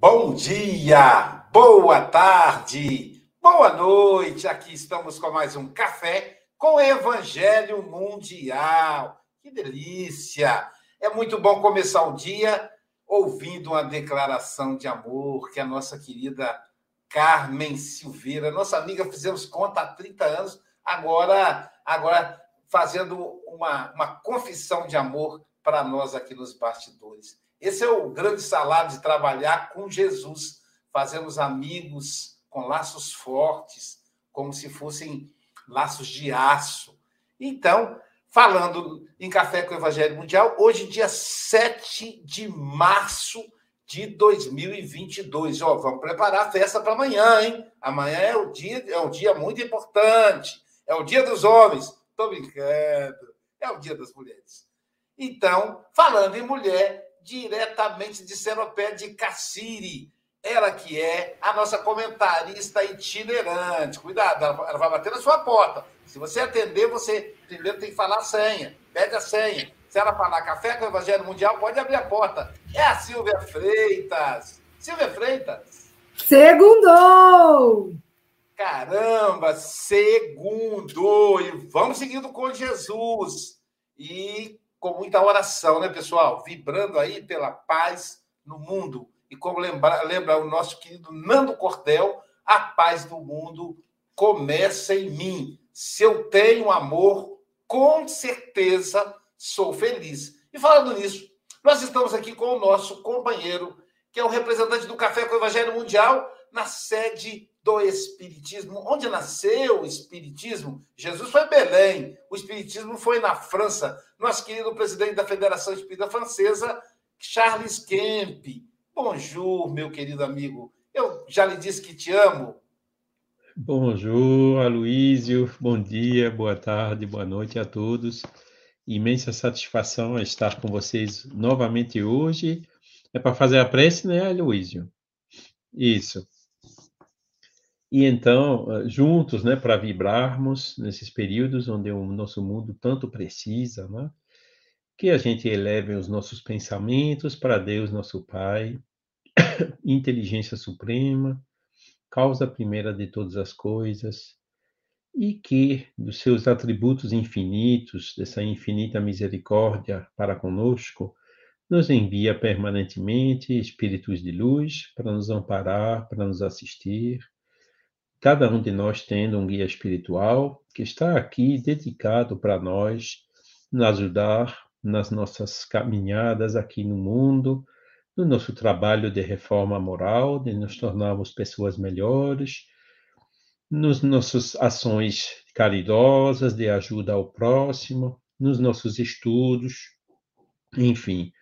Bom dia, boa tarde, boa noite. Aqui estamos com mais um café com Evangelho Mundial. Que delícia! É muito bom começar o dia ouvindo uma declaração de amor que a nossa querida Carmen Silveira, nossa amiga, fizemos conta há 30 anos, agora, agora fazendo uma, uma confissão de amor para nós aqui nos bastidores. Esse é o grande salário de trabalhar com Jesus. Fazemos amigos com laços fortes, como se fossem laços de aço. Então, falando em Café com o Evangelho Mundial, hoje, dia 7 de março de 2022. Ó, vamos preparar a festa para amanhã, hein? Amanhã é o dia, é um dia muito importante. É o dia dos homens. Estou brincando. É o dia das mulheres. Então, falando em mulher, diretamente de Seropé de Cassiri. Ela que é a nossa comentarista itinerante. Cuidado, ela vai bater na sua porta. Se você atender, você primeiro tem que falar a senha. Pede a senha. Se ela falar café com o Evangelho Mundial, pode abrir a porta. É a Silvia Freitas. Silvia Freitas. Segundou! Caramba, segundo! E vamos seguindo com Jesus. E com muita oração, né, pessoal? Vibrando aí pela paz no mundo. E como lembra, lembra o nosso querido Nando Cordel, a paz do mundo começa em mim. Se eu tenho amor, com certeza sou feliz. E falando nisso, nós estamos aqui com o nosso companheiro, que é o representante do Café com o Evangelho Mundial, na sede do Espiritismo. Onde nasceu o Espiritismo? Jesus foi em Belém, o Espiritismo foi na França. Nosso querido presidente da Federação Espírita Francesa, Charles Kemp. Bonjour, meu querido amigo. Eu já lhe disse que te amo. Bonjour, Aloísio. Bom dia, boa tarde, boa noite a todos. Imensa satisfação estar com vocês novamente hoje. É para fazer a prece, né, Aloísio? Isso. E então, eh, juntos, né, para vibrarmos nesses períodos onde o nosso mundo tanto precisa, né, que a gente eleve os nossos pensamentos para Deus, nosso Pai, inteligência suprema, causa primeira de todas as coisas, e que, dos seus atributos infinitos, dessa infinita misericórdia para conosco, nos envia permanentemente espíritos de luz para nos amparar, para nos assistir, cada um de nós tendo um guia espiritual que está aqui dedicado para nós, nos ajudar nas nossas caminhadas aqui no mundo, no nosso trabalho de reforma moral, de nos tornarmos pessoas melhores, nos nossas ações caridosas de ajuda ao próximo, nos nossos estudos, enfim,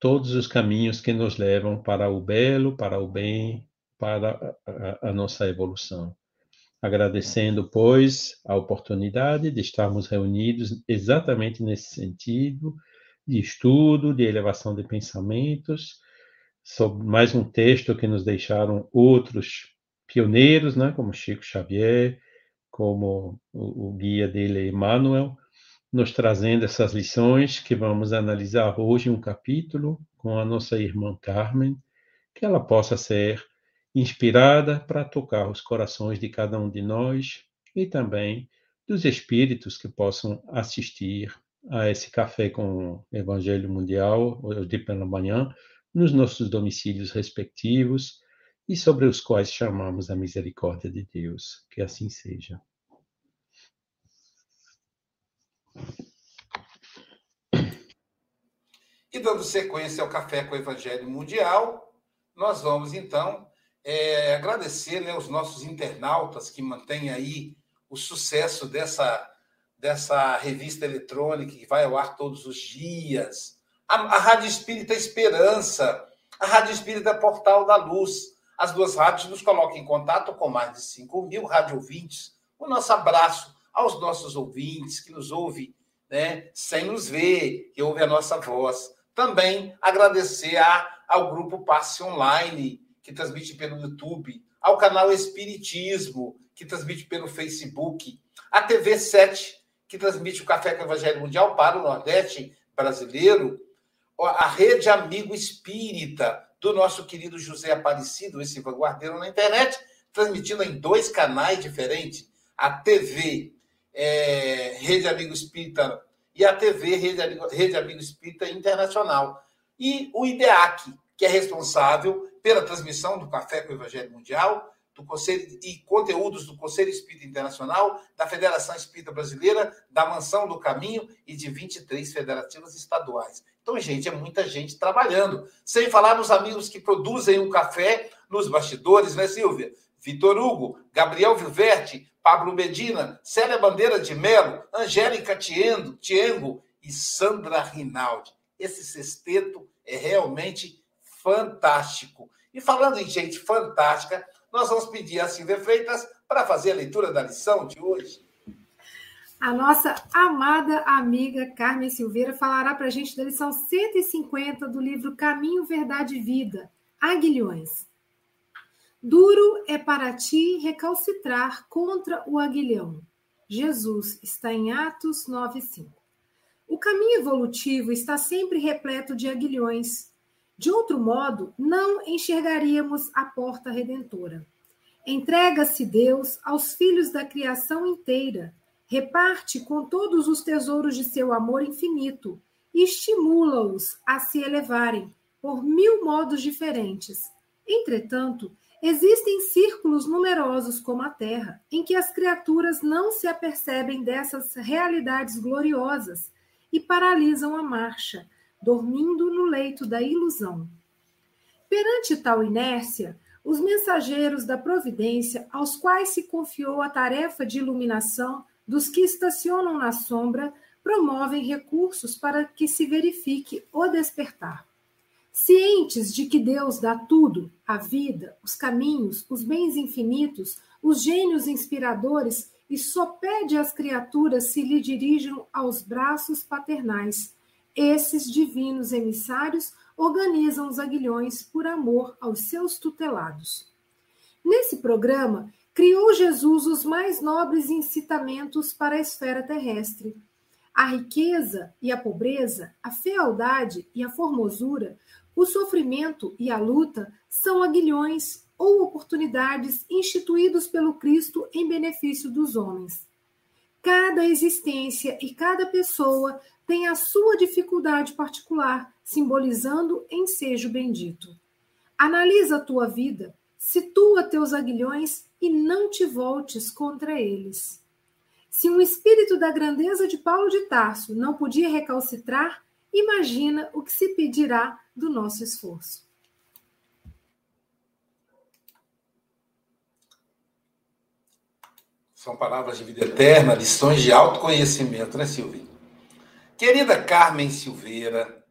todos os caminhos que nos levam para o belo, para o bem, para a, a, nossa evolução. Agradecendo, pois, a oportunidade de estarmos reunidos exatamente nesse sentido de estudo, de elevação de pensamentos, sobre mais um texto que nos deixaram outros pioneiros, né, como Chico Xavier, como o, o guia dele, Emmanuel, nos trazendo essas lições que vamos analisar hoje um capítulo com a nossa irmã Carmen, que ela possa ser inspirada para tocar os corações de cada um de nós e também dos espíritos que possam assistir a esse café com o Evangelho Mundial, hoje pela manhã, nos nossos domicílios respectivos e sobre os quais chamamos a misericórdia de Deus. Que assim seja. E dando sequência ao Café com o Evangelho Mundial, nós vamos então é, agradecer né, os nossos internautas que mantêm aí o sucesso dessa, dessa revista eletrônica que vai ao ar todos os dias. A, a Rádio Espírita Esperança, a Rádio Espírita Portal da Luz. As duas rádios nos colocam em contato com mais de 5 mil rádio ouvintes. O nosso abraço aos nossos ouvintes que nos ouvem né, sem nos ver, que ouve a nossa voz. Também agradecer a, ao grupo Passe Online, que transmite pelo YouTube, ao canal Espiritismo, que transmite pelo Facebook, a TV 7, que transmite o Café com o Evangelho Mundial para o Nordeste brasileiro, a Rede Amigo Espírita, do nosso querido José Aparecido, esse vanguardeiro na internet, transmitindo em dois canais diferentes, a TV é, Rede Amigo Espírita e a TV Rede Amigo, Rede Amigo Espírita Internacional. E o IDEAC, que é responsável pela transmissão do Café com o Evangelho Mundial, do Conselho e conteúdos do Conselho Espírita Internacional, da Federação Espírita Brasileira, da Mansão do Caminho e de 23 federativas estaduais. Então, gente, é muita gente trabalhando. Sem falar nos amigos que produzem o um café nos bastidores, né, Silvia? Vitor Hugo, Gabriel Viverte, Pablo Medina, Célia Bandeira de Melo, Angélica Tiengo, Tiengo e Sandra Rinaldi. Esse sexteto é realmente fantástico. E falando em gente fantástica, nós vamos pedir a Silvia Freitas para fazer a leitura da lição de hoje. A nossa amada amiga Carmen Silveira falará para a gente da lição 150 do livro Caminho, Verdade e Vida, Aguilhões. Duro é para ti recalcitrar contra o aguilhão. Jesus está em Atos 9:5. O caminho evolutivo está sempre repleto de aguilhões, de outro modo, não enxergaríamos a porta redentora. Entrega-se Deus aos filhos da criação inteira, reparte com todos os tesouros de seu amor infinito e estimula-os a se elevarem por mil modos diferentes. Entretanto, existem círculos numerosos como a Terra, em que as criaturas não se apercebem dessas realidades gloriosas e paralisam a marcha, dormindo no leito da ilusão. Perante tal inércia, os mensageiros da providência, aos quais se confiou a tarefa de iluminação dos que estacionam na sombra, promovem recursos para que se verifique o despertar. Cientes de que Deus dá tudo, a vida, os caminhos, os bens infinitos, os gênios inspiradores, e só pede às criaturas se lhe dirijam aos braços paternais, esses divinos emissários organizam os aguilhões por amor aos seus tutelados. Nesse programa, criou Jesus os mais nobres incitamentos para a esfera terrestre. A riqueza e a pobreza, a fealdade e a formosura, o sofrimento e a luta são aguilhões ou oportunidades instituídos pelo Cristo em benefício dos homens. Cada existência e cada pessoa tem a sua dificuldade particular, simbolizando ensejo bendito. Analisa a tua vida, situa teus aguilhões e não te voltes contra eles. Se um espírito da grandeza de Paulo de Tarso não podia recalcitrar, imagina o que se pedirá do nosso esforço. São palavras de vida eterna, lições de autoconhecimento, né, Silvio? Querida Carmen Silveira,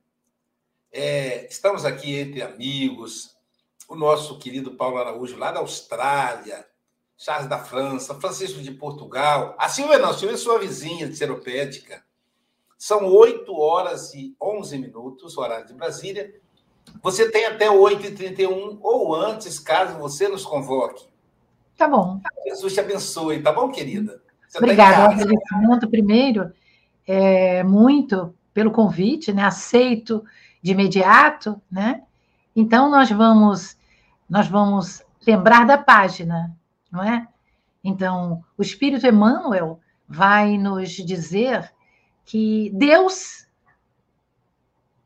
é, estamos aqui entre amigos, o nosso querido Paulo Araújo, lá da Austrália, Charles da França, Francisco de Portugal, a Silvia não, a Silvia é sua vizinha de Seropédica. São 8 horas e 11 minutos, horário de Brasília. Você tem até 8h31 ou antes, caso você nos convoque. Tá bom. Jesus te abençoe, tá bom, querida? Você tá Obrigada. Tá agradecimento primeiro, é, muito pelo convite, né? Aceito de imediato, né? Então nós vamos nós vamos lembrar da página, não é? Então, o Espírito Emmanuel vai nos dizer que Deus,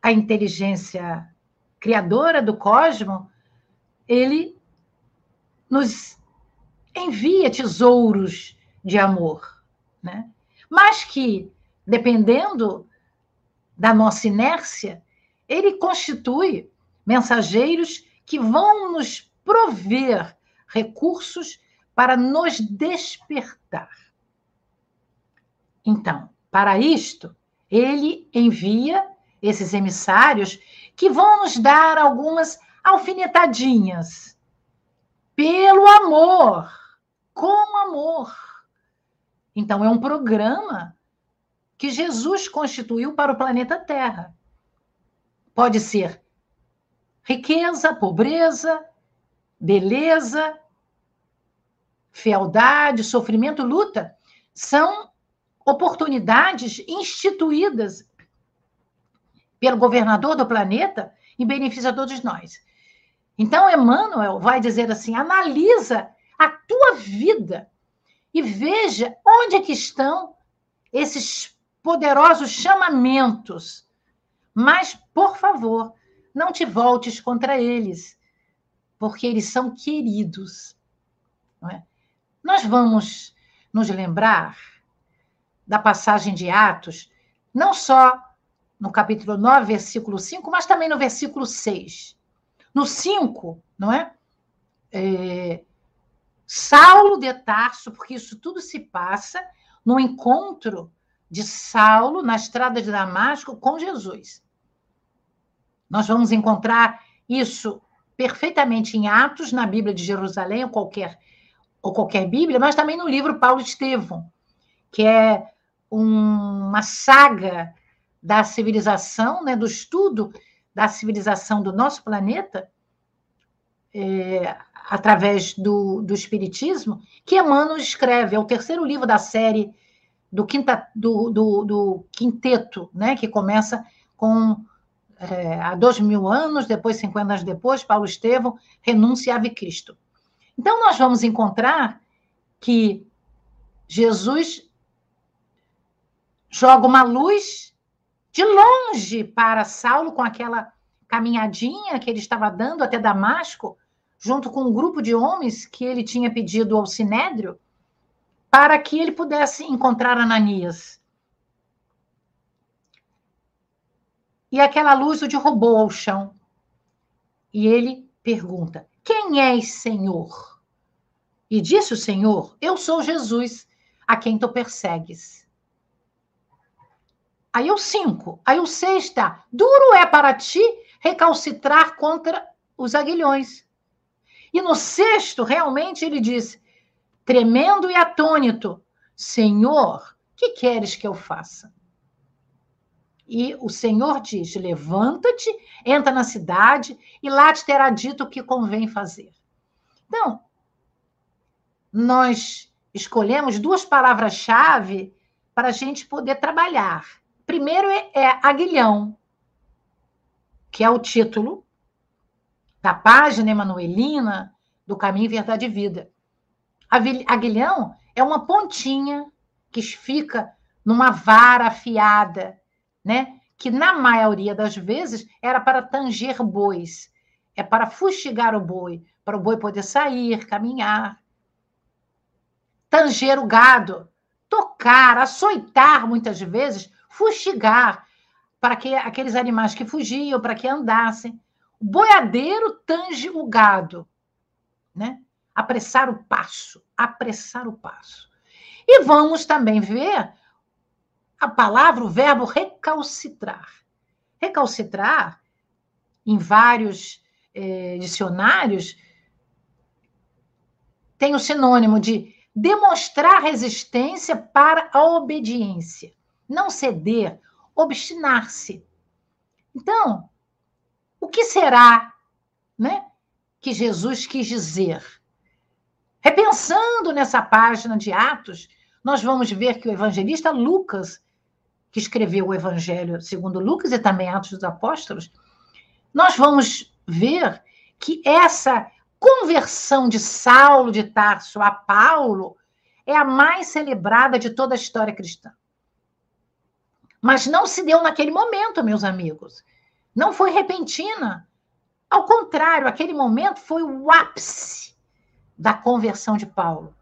a inteligência criadora do cosmos, ele nos envia tesouros de amor, né? Mas que, dependendo da nossa inércia, ele constitui mensageiros que vão nos prover recursos para nos despertar. Então, para isto, ele envia esses emissários que vão nos dar algumas alfinetadinhas pelo amor, com amor. Então, é um programa que Jesus constituiu para o planeta Terra. Pode ser riqueza, pobreza, beleza, fealdade, sofrimento, luta. São oportunidades instituídas pelo governador do planeta em benefício a todos nós. Então, Emmanuel vai dizer assim: analisa a tua vida e veja onde é que estão esses poderosos chamamentos mas, por favor, não te voltes contra eles, porque eles são queridos. É? Nós vamos nos lembrar da passagem de Atos, não só no capítulo 9, versículo 5, mas também no versículo 6. No 5, não é? é Saulo de Tarso, porque isso tudo se passa no encontro de Saulo na estrada de Damasco com Jesus. Nós vamos encontrar isso perfeitamente em Atos, na Bíblia de Jerusalém, ou qualquer, ou qualquer Bíblia, mas também no livro Paulo Estevão, que é um, uma saga da civilização, né, do estudo da civilização do nosso planeta, é, através do, do Espiritismo, que Emmanuel escreve, é o terceiro livro da série do, quinta, do, do, do quinteto, né, que começa com é, há dois mil anos, depois, 50 anos depois, Paulo Estevão renunciava a Cristo. Então, nós vamos encontrar que Jesus joga uma luz de longe para Saulo, com aquela caminhadinha que ele estava dando até Damasco, junto com um grupo de homens que ele tinha pedido ao Sinédrio, para que ele pudesse encontrar Ananias. e aquela luz o derrubou ao chão. E ele pergunta: Quem és, Senhor? E disse o Senhor: Eu sou Jesus, a quem tu persegues. Aí o cinco, aí o está: Duro é para ti recalcitrar contra os aguilhões. E no sexto, realmente, ele disse, tremendo e atônito: Senhor, que queres que eu faça? E o Senhor diz: levanta-te, entra na cidade, e lá te terá dito o que convém fazer. Então, nós escolhemos duas palavras-chave para a gente poder trabalhar. Primeiro é, é aguilhão, que é o título da página emanuelina do Caminho, Verdade e Vida. Aguilhão é uma pontinha que fica numa vara afiada né? Que na maioria das vezes era para tanger bois, é para fustigar o boi, para o boi poder sair, caminhar. Tanger o gado, tocar, açoitar muitas vezes, fustigar, para que aqueles animais que fugiam, para que andassem. O boiadeiro tange o gado, né? Apressar o passo, apressar o passo. E vamos também ver a palavra, o verbo recalcitrar. Recalcitrar, em vários eh, dicionários, tem o sinônimo de demonstrar resistência para a obediência, não ceder, obstinar-se. Então, o que será, né, que Jesus quis dizer? Repensando nessa página de Atos, nós vamos ver que o evangelista Lucas, que escreveu o Evangelho segundo Lucas e também Atos dos Apóstolos, nós vamos ver que essa conversão de Saulo de Tarso a Paulo é a mais celebrada de toda a história cristã. Mas não se deu naquele momento, meus amigos. Não foi repentina. Ao contrário, aquele momento foi o ápice da conversão de Paulo.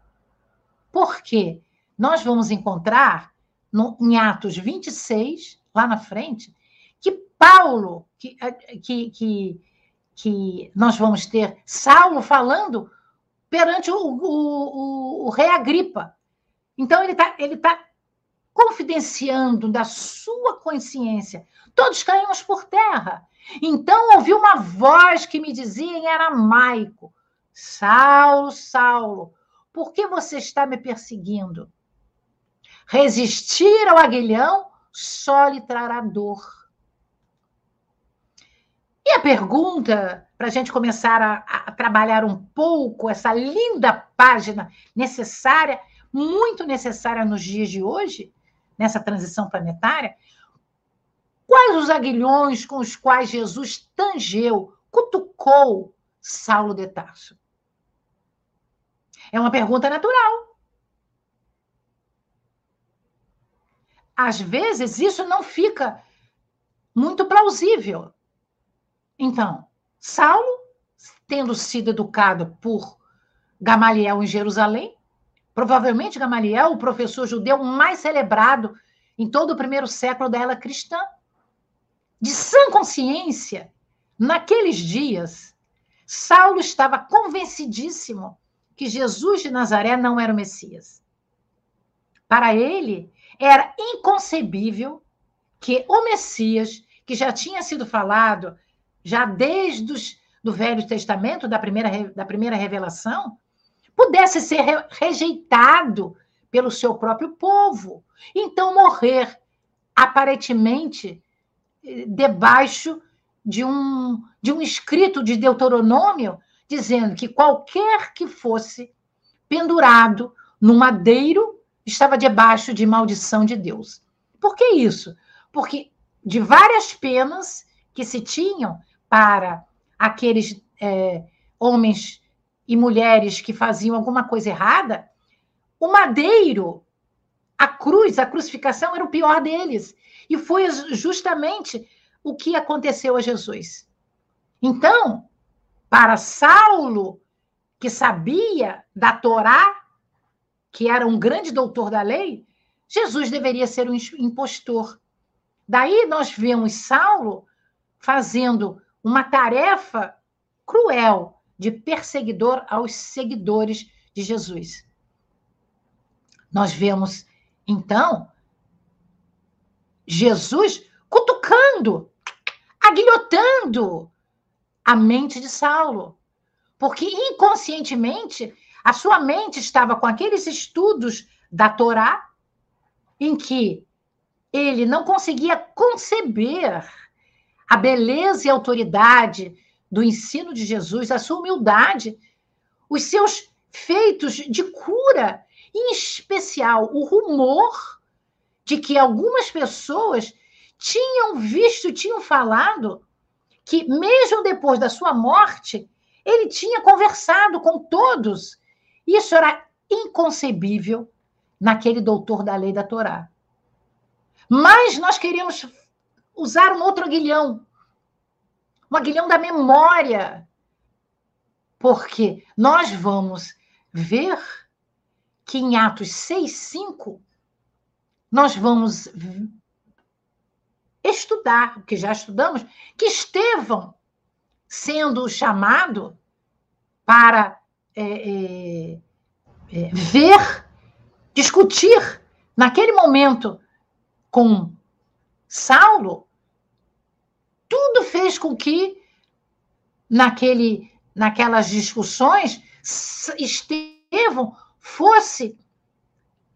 Por quê? Nós vamos encontrar no, em Atos 26, lá na frente, que Paulo, que, que, que que nós vamos ter Saulo falando perante o, o, o, o rei Agripa. Então, ele está ele tá confidenciando da sua consciência. Todos caímos por terra. Então, ouvi uma voz que me dizia em aramaico: Saulo, Saulo, por que você está me perseguindo? Resistir ao aguilhão só lhe trará dor. E a pergunta, para a gente começar a, a, trabalhar um pouco essa linda página necessária, muito necessária nos dias de hoje, nessa transição planetária, quais os aguilhões com os quais Jesus tangeu, cutucou Saulo de Tarso? É uma pergunta natural. Às vezes, isso não fica muito plausível. Então, Saulo, tendo sido educado por Gamaliel em Jerusalém, provavelmente Gamaliel, o professor judeu mais celebrado em todo o primeiro século da era cristã, de sã consciência, naqueles dias, Saulo estava convencidíssimo que Jesus de Nazaré não era o Messias. Para ele, era inconcebível que o Messias, que já tinha sido falado já desde os, do Velho Testamento, da primeira, da primeira revelação, pudesse ser re, rejeitado pelo seu próprio povo. Então, morrer, aparentemente, debaixo de um, de um escrito de Deuteronômio, dizendo que qualquer que fosse pendurado no madeiro estava debaixo de maldição de Deus. Por que isso? Porque de várias penas que se tinham, para aqueles é, homens e mulheres que faziam alguma coisa errada, o madeiro, a cruz, a crucificação era o pior deles. E foi justamente o que aconteceu a Jesus. Então, para Saulo, que sabia da Torá, que era um grande doutor da lei, Jesus deveria ser um impostor. Daí nós vemos Saulo fazendo uma tarefa cruel de perseguidor aos seguidores de Jesus. Nós vemos, então, Jesus cutucando, aguilhotando a mente de Saulo, porque inconscientemente a sua mente estava com aqueles estudos da Torá, em que ele não conseguia conceber a beleza e autoridade do ensino de Jesus, a sua humildade, os seus feitos de cura, em especial o rumor de que algumas pessoas tinham visto, tinham falado que mesmo depois da sua morte, ele tinha conversado com todos. Isso era inconcebível naquele doutor da lei da Torá. Mas nós queríamos usar um outro aguilhão. Um aguilhão da memória. Porque nós vamos ver que em Atos 6, 5, nós vamos estudar, que já estudamos, que Estevão, sendo chamado para é, é, é, ver discutir naquele momento com Saulo, tudo fez com que naquele, naquelas discussões Estevão fosse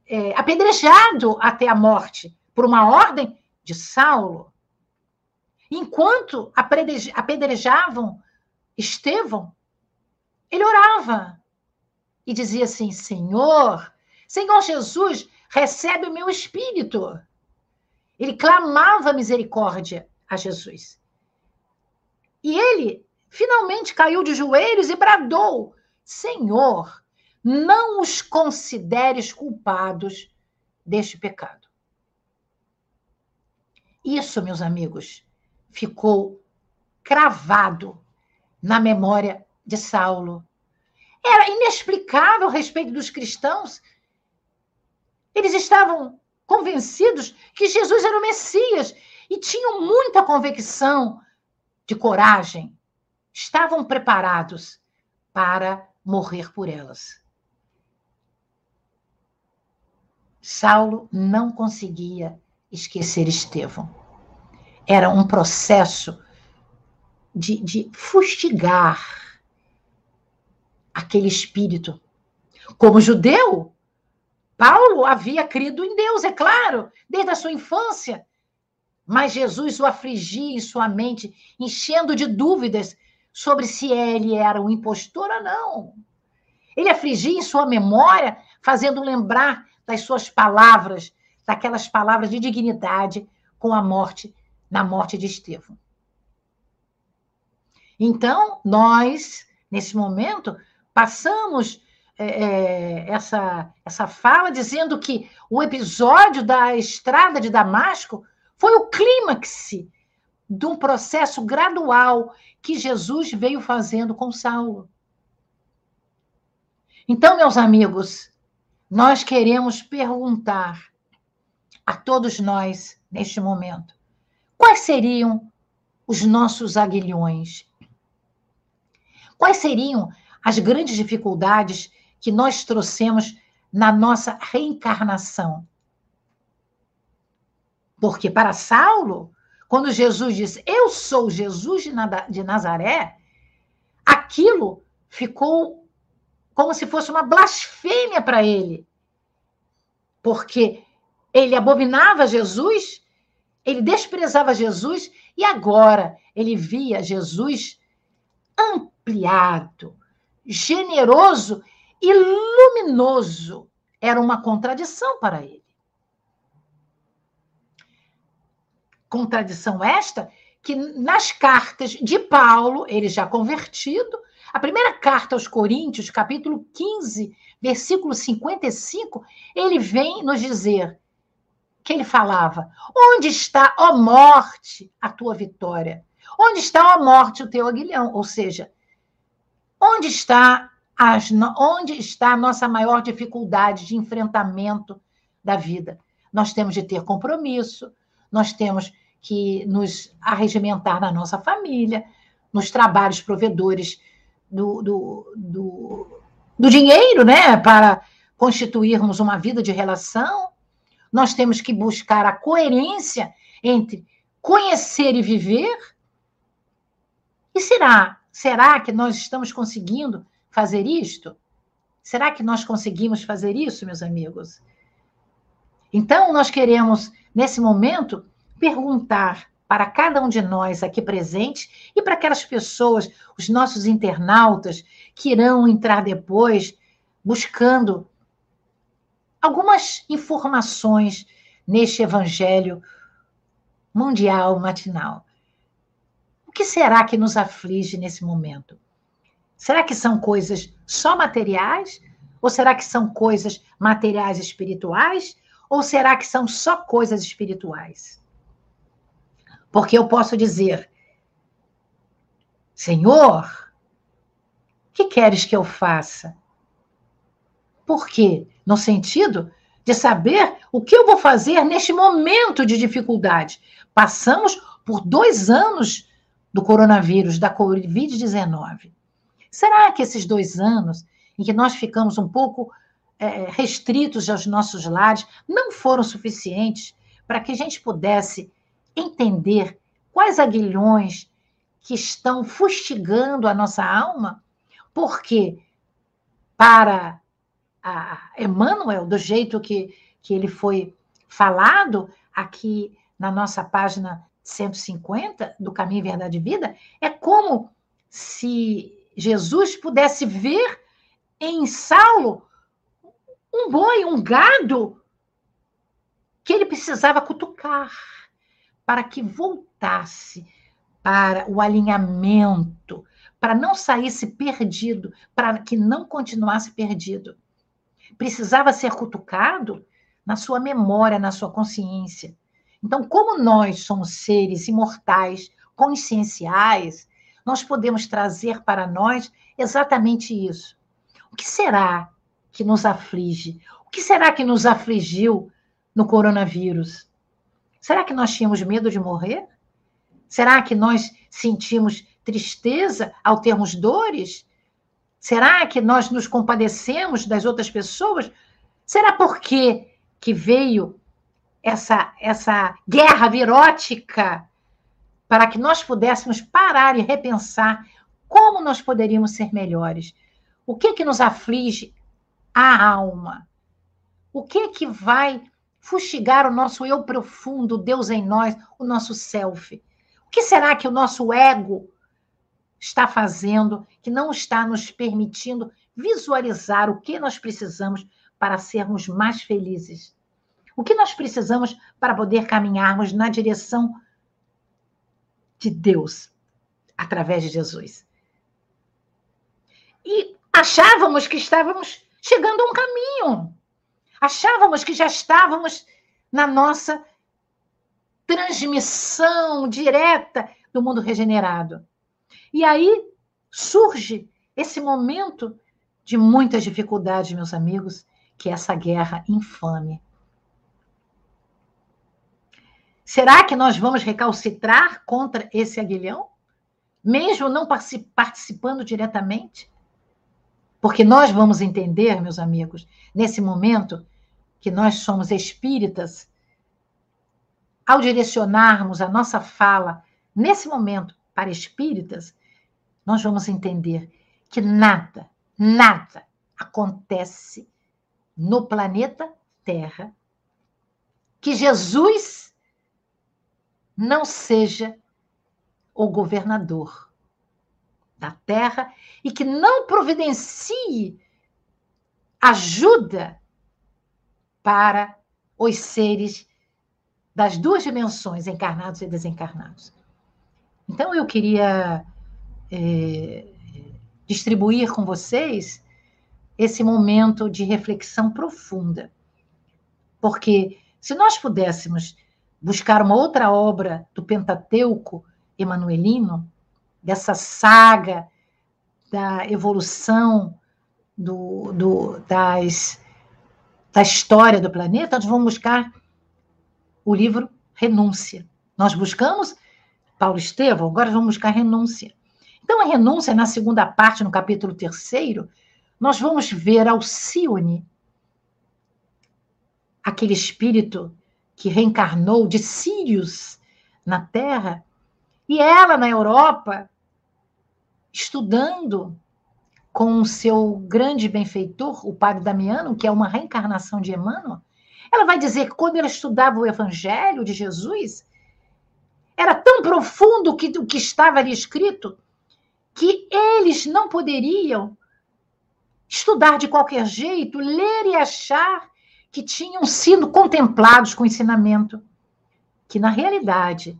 é, apedrejado até a morte por uma ordem de Saulo. Enquanto apedrejavam Estevão, ele orava e dizia assim: Senhor, Senhor Jesus, recebe o meu espírito. Ele clamava misericórdia a Jesus. E ele finalmente caiu de joelhos e bradou: Senhor, não os consideres culpados deste pecado. Isso, meus amigos, ficou cravado na memória de Saulo. Era inexplicável a respeito dos cristãos. Eles estavam convencidos que Jesus era o Messias e tinham muita convicção de coragem. Estavam preparados para morrer por elas. Saulo não conseguia esquecer Estevão. Era um processo de, de fustigar aquele espírito. Como judeu, Paulo havia crido em Deus, é claro, desde a sua infância. Mas Jesus o afligia em sua mente, enchendo de dúvidas sobre se ele era um impostor ou não. Ele afligia em sua memória, fazendo lembrar das suas palavras daquelas palavras de dignidade com a morte, na morte de Estevão. Então, nós, nesse momento, passamos é, é, essa, essa fala dizendo que o episódio da estrada de Damasco foi o clímax de um processo gradual que Jesus veio fazendo com Saulo. Então, meus amigos, nós queremos perguntar a todos nós neste momento. Quais seriam os nossos aguilhões? Quais seriam as grandes dificuldades que nós trouxemos na nossa reencarnação? Porque para Saulo, quando Jesus disse, Eu sou Jesus de Nazaré, aquilo ficou como se fosse uma blasfêmia para ele. Porque ele abominava Jesus, ele desprezava Jesus e agora ele via Jesus ampliado, generoso e luminoso. Era uma contradição para ele. Contradição esta que nas cartas de Paulo, ele já convertido, a primeira carta aos Coríntios, capítulo 15, versículo 55, ele vem nos dizer: que ele falava: Onde está, ó morte, a tua vitória? Onde está, ó morte, o teu aguilhão? Ou seja, onde está, as, onde está a nossa maior dificuldade de enfrentamento da vida? Nós temos de ter compromisso, nós temos que nos arregimentar na nossa família, nos trabalhos provedores do, do, do, do dinheiro, né? Para constituirmos uma vida de relação, nós temos que buscar a coerência entre conhecer e viver. E será? Será que nós estamos conseguindo fazer isto? Será que nós conseguimos fazer isso, meus amigos? Então, nós queremos, nesse momento, perguntar para cada um de nós aqui presente e para aquelas pessoas, os nossos internautas, que irão entrar depois buscando algumas informações neste evangelho mundial matinal. O que será que nos aflige nesse momento? Será que são coisas só materiais? Ou será que são coisas materiais espirituais? Ou será que são só coisas espirituais? Porque eu posso dizer, Senhor, o que queres que eu faça? Por quê? No sentido de saber o que eu vou fazer neste momento de dificuldade. Passamos por dois anos do coronavírus, da Covid-19. Será que esses dois anos em que nós ficamos um pouco é, restritos aos nossos lares não foram suficientes para que a gente pudesse entender quais aguilhões que estão fustigando a nossa alma, porque para Emmanuel, do jeito que, que ele foi falado aqui na nossa página 150 do Caminho, Verdade e Vida, é como se Jesus pudesse ver em Saulo um boi, um gado que ele precisava cutucar para que voltasse para o alinhamento, para não saísse perdido, para que não continuasse perdido. Precisava ser cutucado na sua memória, na sua consciência. Então, como nós somos seres imortais, conscienciais, nós podemos trazer para nós exatamente isso. O que será que nos aflige? O que será que nos afligiu no coronavírus? Será que nós tínhamos medo de morrer? Será que nós sentimos tristeza ao termos dores? Será que nós nos compadecemos das outras pessoas? Será porque que veio essa essa guerra virótica para que nós pudéssemos parar e repensar como nós poderíamos ser melhores? O que que nos aflige a alma? O que que vai fustigar o nosso eu profundo, Deus em nós, o nosso self? O que será que o nosso ego está fazendo que não está nos permitindo visualizar o que nós precisamos para sermos mais felizes? O que nós precisamos para poder caminharmos na direção de Deus através de Jesus? E achávamos que estávamos chegando a um caminho. Achávamos que já estávamos na nossa transmissão direta do mundo regenerado. E aí surge esse momento de muitas dificuldades, meus amigos, que é essa guerra infame. Será que nós vamos recalcitrar contra esse aguilhão? Mesmo não participando diretamente? Porque nós vamos entender, meus amigos, nesse momento, que nós somos espíritas, ao direcionarmos a nossa fala nesse momento para espíritas, nós vamos entender que nada, nada acontece no planeta Terra que Jesus não seja o governador da terra e que não providencie ajuda para os seres das duas dimensões, encarnados e desencarnados. Então, eu queria é, distribuir com vocês esse momento de reflexão profunda. Porque se nós pudéssemos buscar uma outra obra do Pentateuco emanuelino, dessa saga da evolução do, do, das, da história do planeta, nós vamos buscar o livro Renúncia. Nós buscamos Paulo Estevão, agora vamos buscar Renúncia. Então, a renúncia, na segunda parte, no capítulo terceiro, nós vamos ver Alcione, aquele espírito que reencarnou de Sírios na Terra, e ela na Europa, estudando com o seu grande benfeitor, o padre Damiano, que é uma reencarnação de Emmanuel, ela vai dizer que quando ela estudava o Evangelho de Jesus, era tão profundo que, o que estava ali escrito que eles não poderiam estudar de qualquer jeito, ler e achar que tinham sido contemplados com ensinamento, que na realidade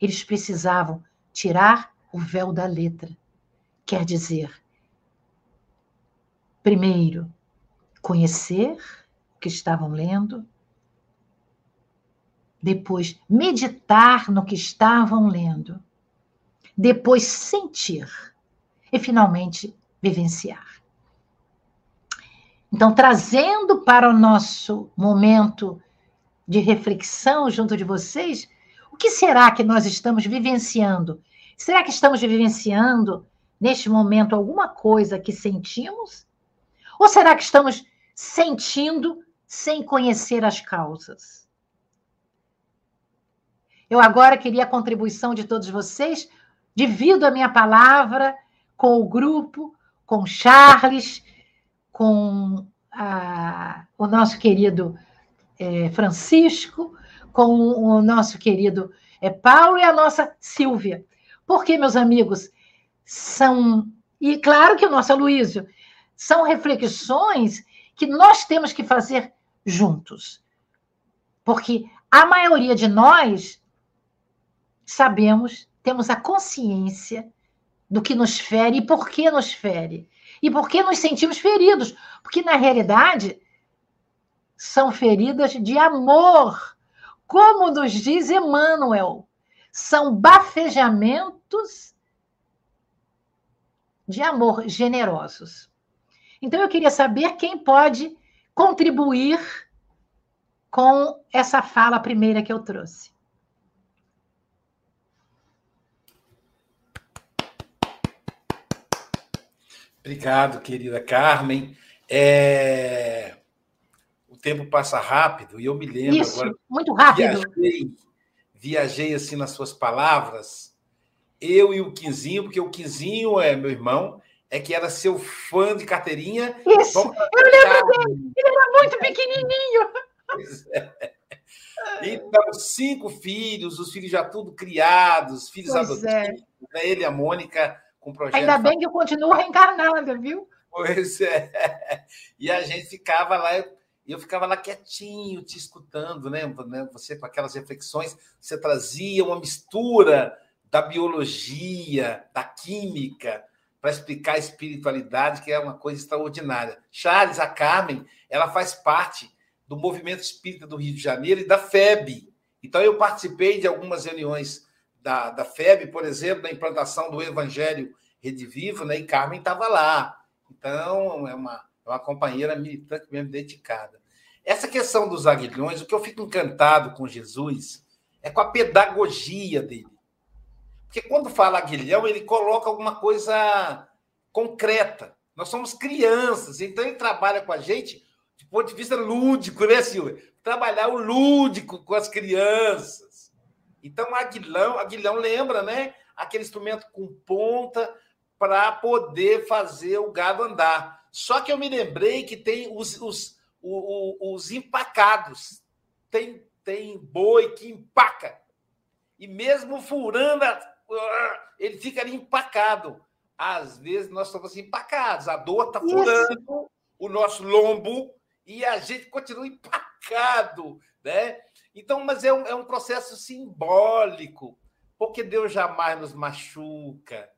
eles precisavam tirar o véu da letra. Quer dizer, primeiro, conhecer o que estavam lendo, depois, meditar no que estavam lendo, depois, sentir e, finalmente, vivenciar. Então, trazendo para o nosso momento de reflexão junto de vocês, o que será que nós estamos vivenciando? Será que estamos vivenciando neste momento alguma coisa que sentimos? Ou será que estamos sentindo sem conhecer as causas. Eu agora queria a contribuição de todos vocês, divido a minha palavra com o grupo, com Charles, com a, o nosso querido é, Francisco, com o nosso querido é, Paulo e a nossa Silvia. Porque, meus amigos, são. E claro que o nosso Aloysio, são reflexões que nós temos que fazer juntos. Porque a maioria de nós sabemos, temos a consciência do que nos fere e por que nos fere. E por que nos sentimos feridos? Porque, na realidade, são feridas de amor. Como nos diz Emmanuel, são bafejamentos de amor generosos. Então, eu queria saber quem pode contribuir com essa fala primeira que eu trouxe. Obrigado, querida Carmen. É... O tempo passa rápido e eu me lembro Isso, agora. Muito rápido. Viajei, viajei assim nas suas palavras. Eu e o Quinzinho, porque o Quinzinho é meu irmão, é que era seu fã de carteirinha. Isso, eu lembro dele. Ele era muito pequenininho. É. Então, cinco filhos, os filhos já tudo criados, filhos pois é. adotivos. É. Né? Ele e a Mônica com projeto. Ainda bem que eu continuo reencarnada, viu? Pois é. E a gente ficava lá, eu ficava lá quietinho, te escutando, né? né? Você com aquelas reflexões, você trazia uma mistura da biologia, da química, para explicar a espiritualidade, que é uma coisa extraordinária. Charles, a Carmen, ela faz parte do movimento espírita do Rio de Janeiro e da FEB. Então, eu participei de algumas reuniões da, da FEB, por exemplo, da implantação do Evangelho Redivivo, né? E Carmen estava lá. Então, é uma, é uma companheira militante mesmo dedicada. Essa questão dos aguilhões, o que eu fico encantado com Jesus é com a pedagogia dele. Porque quando fala aguilhão, ele coloca alguma coisa concreta. Nós somos crianças, então ele trabalha com a gente do ponto de vista lúdico, né, Silvia? Trabalhar o lúdico com as crianças então, aguilão, aguilhão lembra, né? Aquele instrumento com ponta para poder fazer o gado andar. Só que eu me lembrei que tem os, os, os, os empacados. Tem, tem boi que empaca. E mesmo furando, ele fica ali empacado. Às vezes nós estamos empacados. A dor está furando o nosso lombo e a gente continua empacado, né? Então, mas é um, é um processo simbólico, porque Deus jamais nos machuca,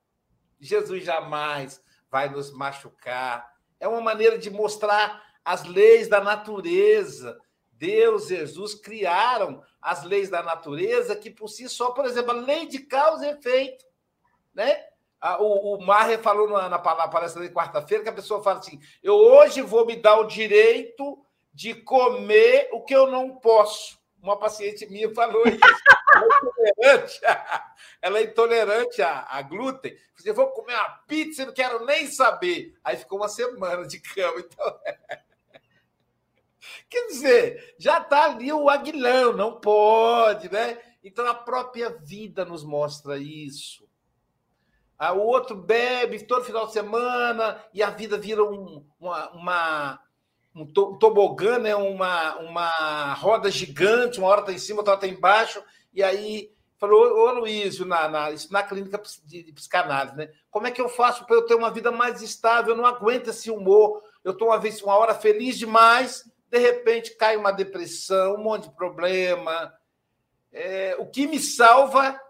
Jesus jamais vai nos machucar. É uma maneira de mostrar as leis da natureza. Deus, Jesus criaram as leis da natureza que por si só, por exemplo, a lei de causa e efeito, né? O, o Marre falou na, na palestra de quarta-feira que a pessoa fala assim: eu hoje vou me dar o direito de comer o que eu não posso. Uma paciente minha falou isso. Ela é intolerante, a, ela é intolerante a, a glúten. Eu vou comer uma pizza e não quero nem saber. Aí ficou uma semana de cama. Então, Quer dizer, já está ali o aguilão, não pode, né? Então a própria vida nos mostra isso. Ah, o outro bebe todo final de semana e a vida vira um, uma, uma um tobogã, né? uma, uma roda gigante, uma hora está em cima, outra está embaixo, e aí falou, ô Luísio, na, na, isso na clínica de, de psicanálise, né? Como é que eu faço para eu ter uma vida mais estável? Eu não aguento esse humor. Eu estou uma vez, uma hora feliz demais, de repente cai uma depressão, um monte de problema. É, o que me salva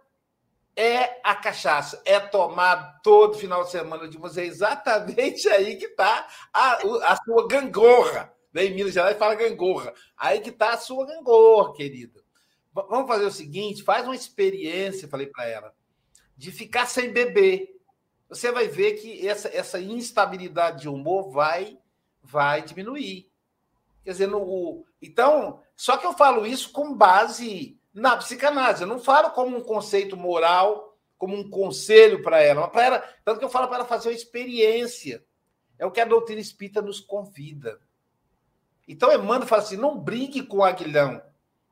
é a cachaça, é tomar todo final de semana de você. É exatamente aí que está a, a, sua gangorra. Né? Em Minas Gerais fala gangorra. Aí que está a sua gangorra, querido. Vamos fazer o seguinte: faz uma experiência, falei para ela, de ficar sem beber. Você vai ver que essa, essa instabilidade de humor vai, vai diminuir. Quer dizer, no, então, só que eu falo isso com base na psicanálise. Eu não falo como um conceito moral, como um conselho para ela, para ela, tanto que eu falo para ela fazer uma experiência. É o que a doutrina espírita nos convida. Então Emmanuel fala assim: não brigue com o aguilhão.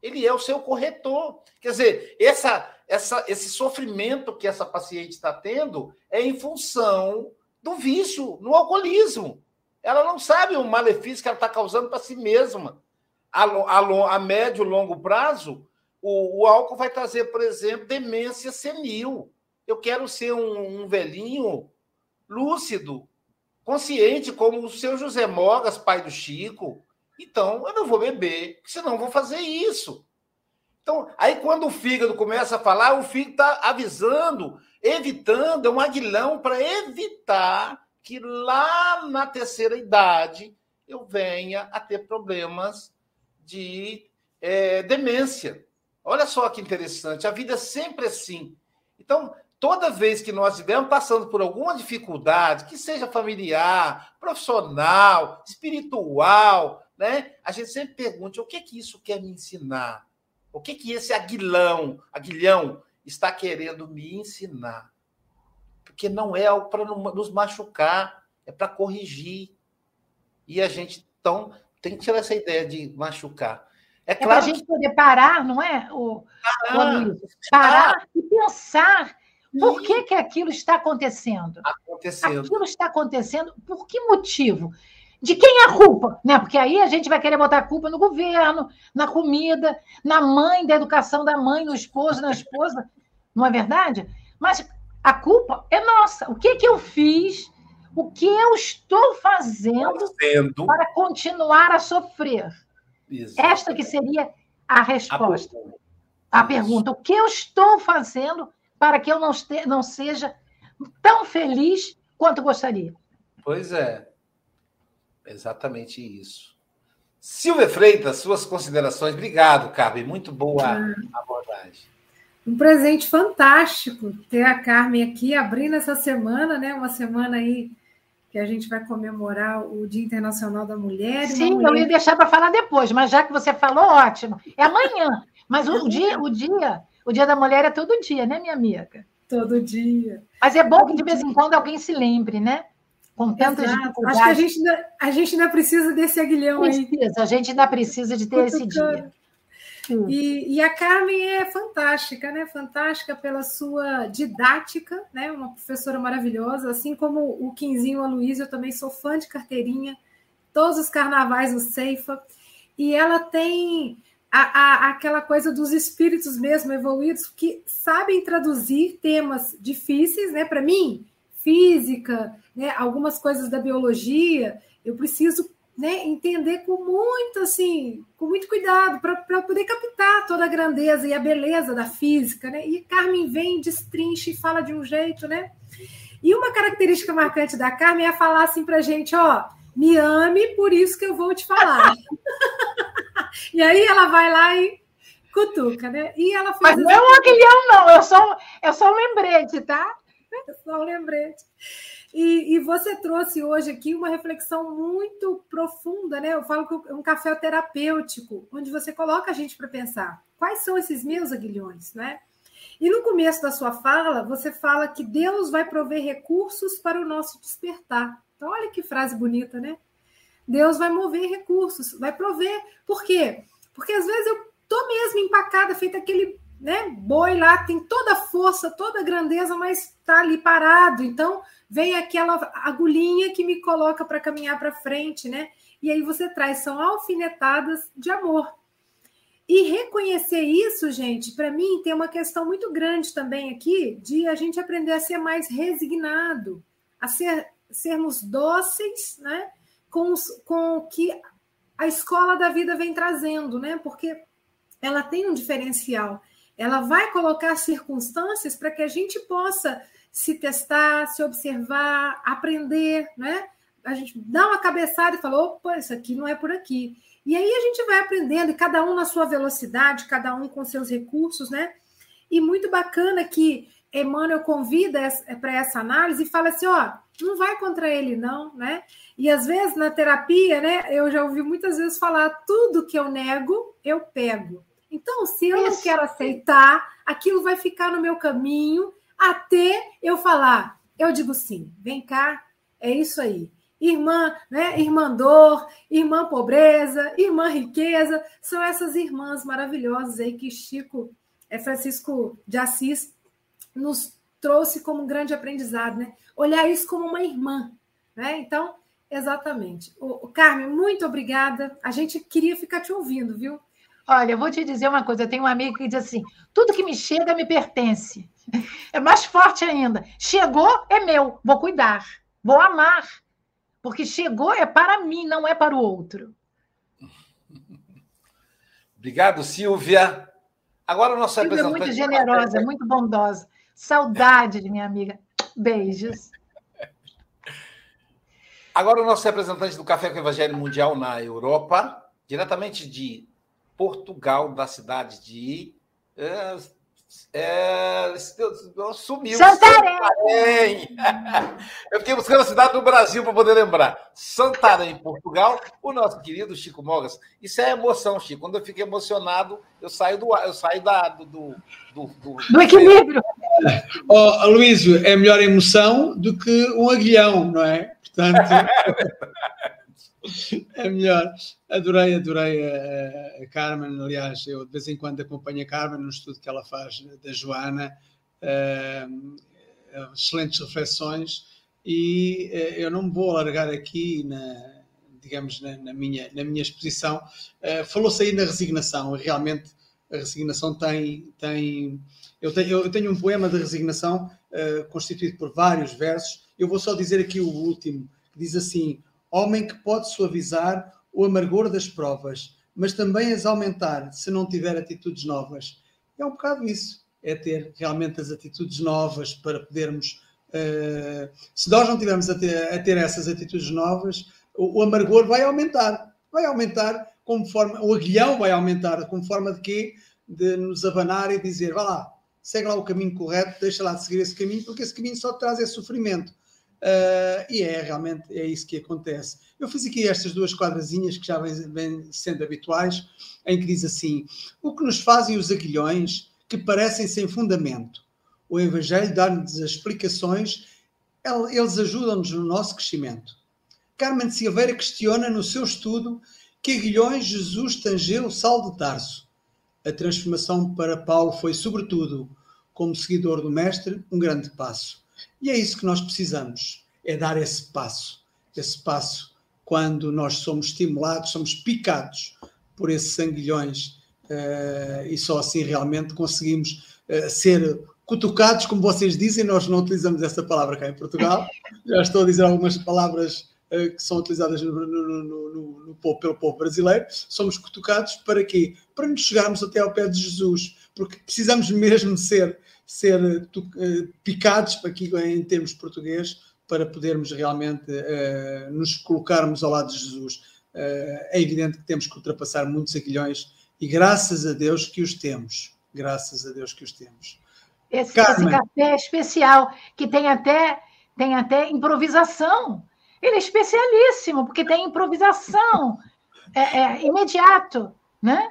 Ele é o seu corretor. Quer dizer, essa, essa, esse sofrimento que essa paciente está tendo é em função do vício, no alcoolismo. Ela não sabe o malefício que ela está causando para si mesma. A, a, a médio e longo prazo, o, o, álcool vai trazer, por exemplo, demência senil. Eu quero ser um, um velhinho lúcido, consciente, como o seu José Mogas, pai do Chico. Então, eu não vou beber, senão vou fazer isso. Então, aí quando o fígado começa a falar, o fígado está avisando, evitando, é um aguilhão para evitar que lá na terceira idade eu venha a ter problemas de é, demência. Olha só que interessante, a vida é sempre assim. Então, toda vez que nós estivermos passando por alguma dificuldade, que seja familiar, profissional, espiritual, né? A gente sempre pergunta o que que isso quer me ensinar? O que que esse aguilão, aguilhão está querendo me ensinar? Porque não é algo para nos machucar, é para corrigir. E a gente então tem que tirar essa ideia de machucar. É, é claro para a gente poder parar, não é, o, parar, o parar e pensar por que, que aquilo está acontecendo? Acontecendo. Aquilo está acontecendo por que motivo? De quem é a culpa? Né? Porque aí a gente vai querer botar a culpa no governo, na comida, na mãe, da educação da mãe, no esposo, na esposa. Não é verdade? Mas a culpa é nossa. O que, que eu fiz? O que eu estou fazendo, fazendo. para continuar a sofrer? Esta que seria a resposta. A, a pergunta: o que eu estou fazendo para que eu não, este, não seja tão feliz quanto gostaria. Pois é, exatamente isso. Silvia Freitas, suas considerações. Obrigado, Carmen. Muito boa ah, abordagem. Um presente fantástico ter a Carmen aqui abrindo essa semana, né? Uma semana aí que a gente vai comemorar o Dia Internacional da Mulher. Sim, mulher... eu ia deixar para falar depois, mas já que você falou, ótimo. É amanhã. Mas o dia, o dia o Dia da Mulher é todo dia, né, minha amiga? Todo dia. Mas é bom que de vez em quando alguém se lembre, né? Com tantas dificuldades. Acho que a gente, ainda, a gente ainda precisa desse aguilhão precisa, aí. A gente ainda precisa de ter esse dia. E, e, a Carmen é fantástica, né? Fantástica pela sua didática, né? Uma professora maravilhosa, assim como o Quinzinho Aloysio, eu também sou fã de carteirinha, todos os carnavais no Ceifa. E ela tem a, a, aquela coisa dos espíritos mesmo evoluídos que sabem traduzir temas difíceis, né? Para mim, física, né? Algumas coisas da biologia, eu preciso né, entender com muito assim, com muito cuidado para poder captar toda a grandeza e a beleza da física, né? E Carmen vem, destrincha e fala de um jeito, né? E uma característica marcante da Carmen é falar assim para gente, ó, me ame, por isso que eu vou te falar. E aí ela vai lá e cutuca, né? E ela Mas não é um aguilhão, não, eu sou, eu sou um lembrete, tá? É só um lembrete. E, e, você trouxe hoje aqui uma reflexão muito profunda, né? Eu falo que é um café terapêutico, onde você coloca a gente para pensar quais são esses meus aguilhões, né? E no começo da sua fala, você fala que Deus vai prover recursos para o nosso despertar. Então, olha que frase bonita, né? Deus vai mover recursos, vai prover. Por quê? Porque às vezes eu tô mesmo empacada, feita aquele né, boi lá, tem toda a força, toda a grandeza, mas tá ali parado. Então, vem aquela agulhinha que me coloca para caminhar para frente, né? E aí você traz, são alfinetadas de amor. E reconhecer isso, gente, para mim tem uma questão muito grande também aqui de a gente aprender a ser mais resignado, a ser, sermos dóceis, né? com, com o que a escola da vida vem trazendo, né? Porque ela tem um diferencial. Ela vai colocar circunstâncias para que a gente possa se testar, se observar, aprender, né? A gente dá uma cabeçada e fala, opa, isso aqui não é por aqui. E aí a gente vai aprendendo, e cada um na sua velocidade, cada um com seus recursos, né? E muito bacana que Emmanuel convida para essa análise e fala assim, ó, não vai contra ele, não, né? E às vezes na terapia, né, eu já ouvi muitas vezes falar: tudo que eu nego, eu pego. Então, se eu Isso. não quero aceitar, aquilo vai ficar no meu caminho até eu falar. Eu digo sim, vem cá, é isso aí. Irmã, né? Irmã dor, irmã pobreza, irmã riqueza, são essas irmãs maravilhosas aí que Chico, é Francisco de Assis nos trouxe como um grande aprendizado, né? Olhar isso como uma irmã, né? Então, exatamente. O, Carmen, muito obrigada. A gente queria ficar te ouvindo, viu? Olha, eu vou te dizer uma coisa. Eu tenho um amigo que diz assim: tudo que me chega me pertence. É mais forte ainda. Chegou, é meu, vou cuidar, vou amar. Porque chegou é para mim, não é para o outro. Obrigado, Silvia. Agora o nosso Silvia é representante. muito generosa, muito bondosa. Saudade de minha amiga. Beijos. Agora o nosso representante do Café com o Evangelho Mundial na Europa, diretamente de Portugal, da cidade de. É, é, sumiu. Santarém. Santarém. Eu fiquei buscando a cidade do Brasil para poder lembrar. Santarém, Portugal, o nosso querido Chico Mogas. Isso é emoção, Chico. Quando eu fico emocionado, eu saio do eu saio da, do, do, do, do, do equilíbrio. Oh, Aloysio, é melhor emoção do que um aguilhão, não é? Portanto. É melhor. Adorei, adorei a, a, Carmen. Aliás, eu de vez em quando acompanho a Carmen no estudo que ela faz da Joana. Uh, excelentes reflexões. E uh, eu não me vou alargar aqui na, digamos, na, na minha, na minha exposição. Uh, Falou-se aí na resignação. Realmente, a resignação tem. tem eu, tenho, eu tenho um poema de resignação constituído por vários versos. Eu vou só dizer aqui o último, que diz assim homem que pode suavizar o amargor das provas, mas também as aumentar se não tiver atitudes novas. É um bocado isso, é ter realmente as atitudes novas para podermos. Uh, se nós não tivermos a ter, a ter essas atitudes novas, o, o, amargor vai aumentar. Vai aumentar como forma, o aguilhão vai aumentar como forma de quê? De nos abanar e dizer, vá lá, segue lá o caminho correto, deixa lá de seguir esse caminho, porque esse caminho só traz esse sofrimento. Uh, e é realmente é isso que acontece. Eu fiz aqui estas duas quadrazinhas que já vêm, sendo habituais, em que diz assim: o que nos fazem os aguilhões que parecem sem fundamento. O Evangelho dá-nos as explicações, eles ajudam-nos no nosso crescimento. Carmen Silveira questiona no seu estudo que aguilhões Jesus tangeu o sal de Tarso. A transformação para Paulo foi, sobretudo, como seguidor do Mestre, um grande passo. E é isso que nós precisamos, é dar esse passo, esse passo quando nós somos estimulados, somos picados por esses sanguilhões uh, e só assim realmente conseguimos uh, ser cutucados, como vocês dizem, nós não utilizamos essa palavra cá em Portugal, já estou a dizer algumas palavras uh, que são utilizadas no, no, no, no, povo, pelo povo brasileiro, somos cutucados para quê? Para nos chegarmos até ao pé de Jesus, porque precisamos mesmo ser ser uh, picados aqui em termos português para podermos realmente uh, nos colocarmos ao lado de Jesus. É evidente que temos que ultrapassar muitos aguilhões e graças a Deus que os temos. Graças a Deus que os temos. Esse, esse café é especial, que tem até, tem até improvisação. Ele é especialíssimo, porque tem improvisação. É, é imediato, né?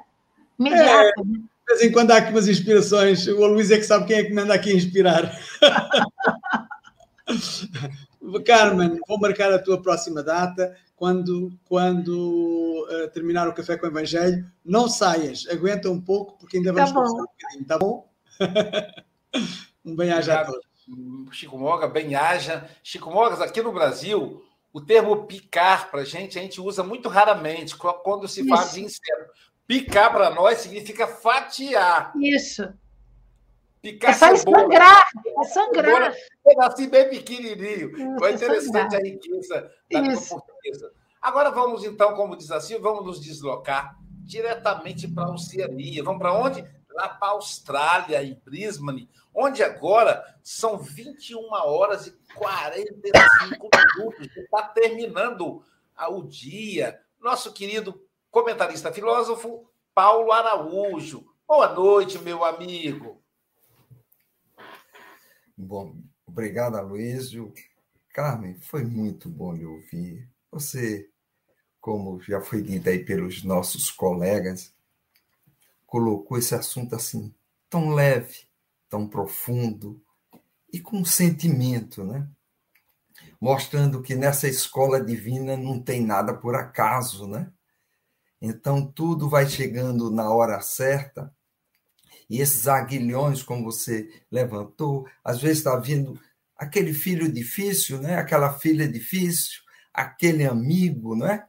Imediato. É, de vez em quando há aqui umas inspirações. O Luís é que sabe quem é que me anda aqui a inspirar. Carmen, vou marcar a tua próxima data quando, quando uh, terminar o Café com o Evangelho. Não saias, aguenta um pouco, porque ainda vamos tá um bocadinho, tá bom? um bem-aja a todos. Chico Moga, bem-aja. Chico Mogas, aqui no Brasil, o termo picar para a gente, a gente usa muito raramente quando se fala de inseto. Picar para nós significa fatiar. Isso. Picar é só sangrar. É sangrar. Um pedacinho bem pequenininho. Foi interessante a riqueza da língua portuguesa. Agora vamos, então, como desafio, vamos nos deslocar diretamente para a Oceania. Vamos para onde? Lá para a Austrália, em Brisbane, onde agora são 21 horas e 45 minutos. Está terminando o dia. Nosso querido comentarista filósofo Paulo Araújo. Boa noite, meu amigo. Bom, obrigado, Aloysio. Carmen, foi muito bom lhe ouvir. Você, como já foi dito aí pelos nossos colegas, colocou esse assunto assim, tão leve, tão profundo e com sentimento, né? mostrando que nessa escola divina não tem nada por acaso, né? Então tudo vai chegando na hora certa. E esses aguilhões, como você levantou, às vezes está vindo aquele filho difícil, né? Aquela filha difícil, aquele amigo, não é?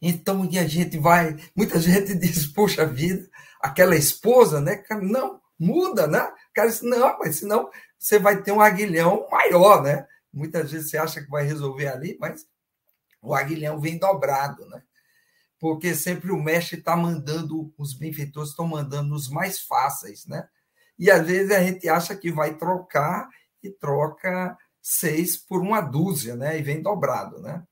Então, e a gente vai, muita gente diz, poxa vida, aquela esposa, né? Não, muda, né? O cara diz, não, mas senão você vai ter um aguilhão maior, né? Muitas vezes você acha que vai resolver ali, mas o aguilhão vem dobrado, né? Porque sempre o mestre está mandando, os benfeitores estão mandando os mais fáceis, né? E às vezes a gente acha que vai trocar e troca seis por uma dúzia, né? E vem dobrado, né?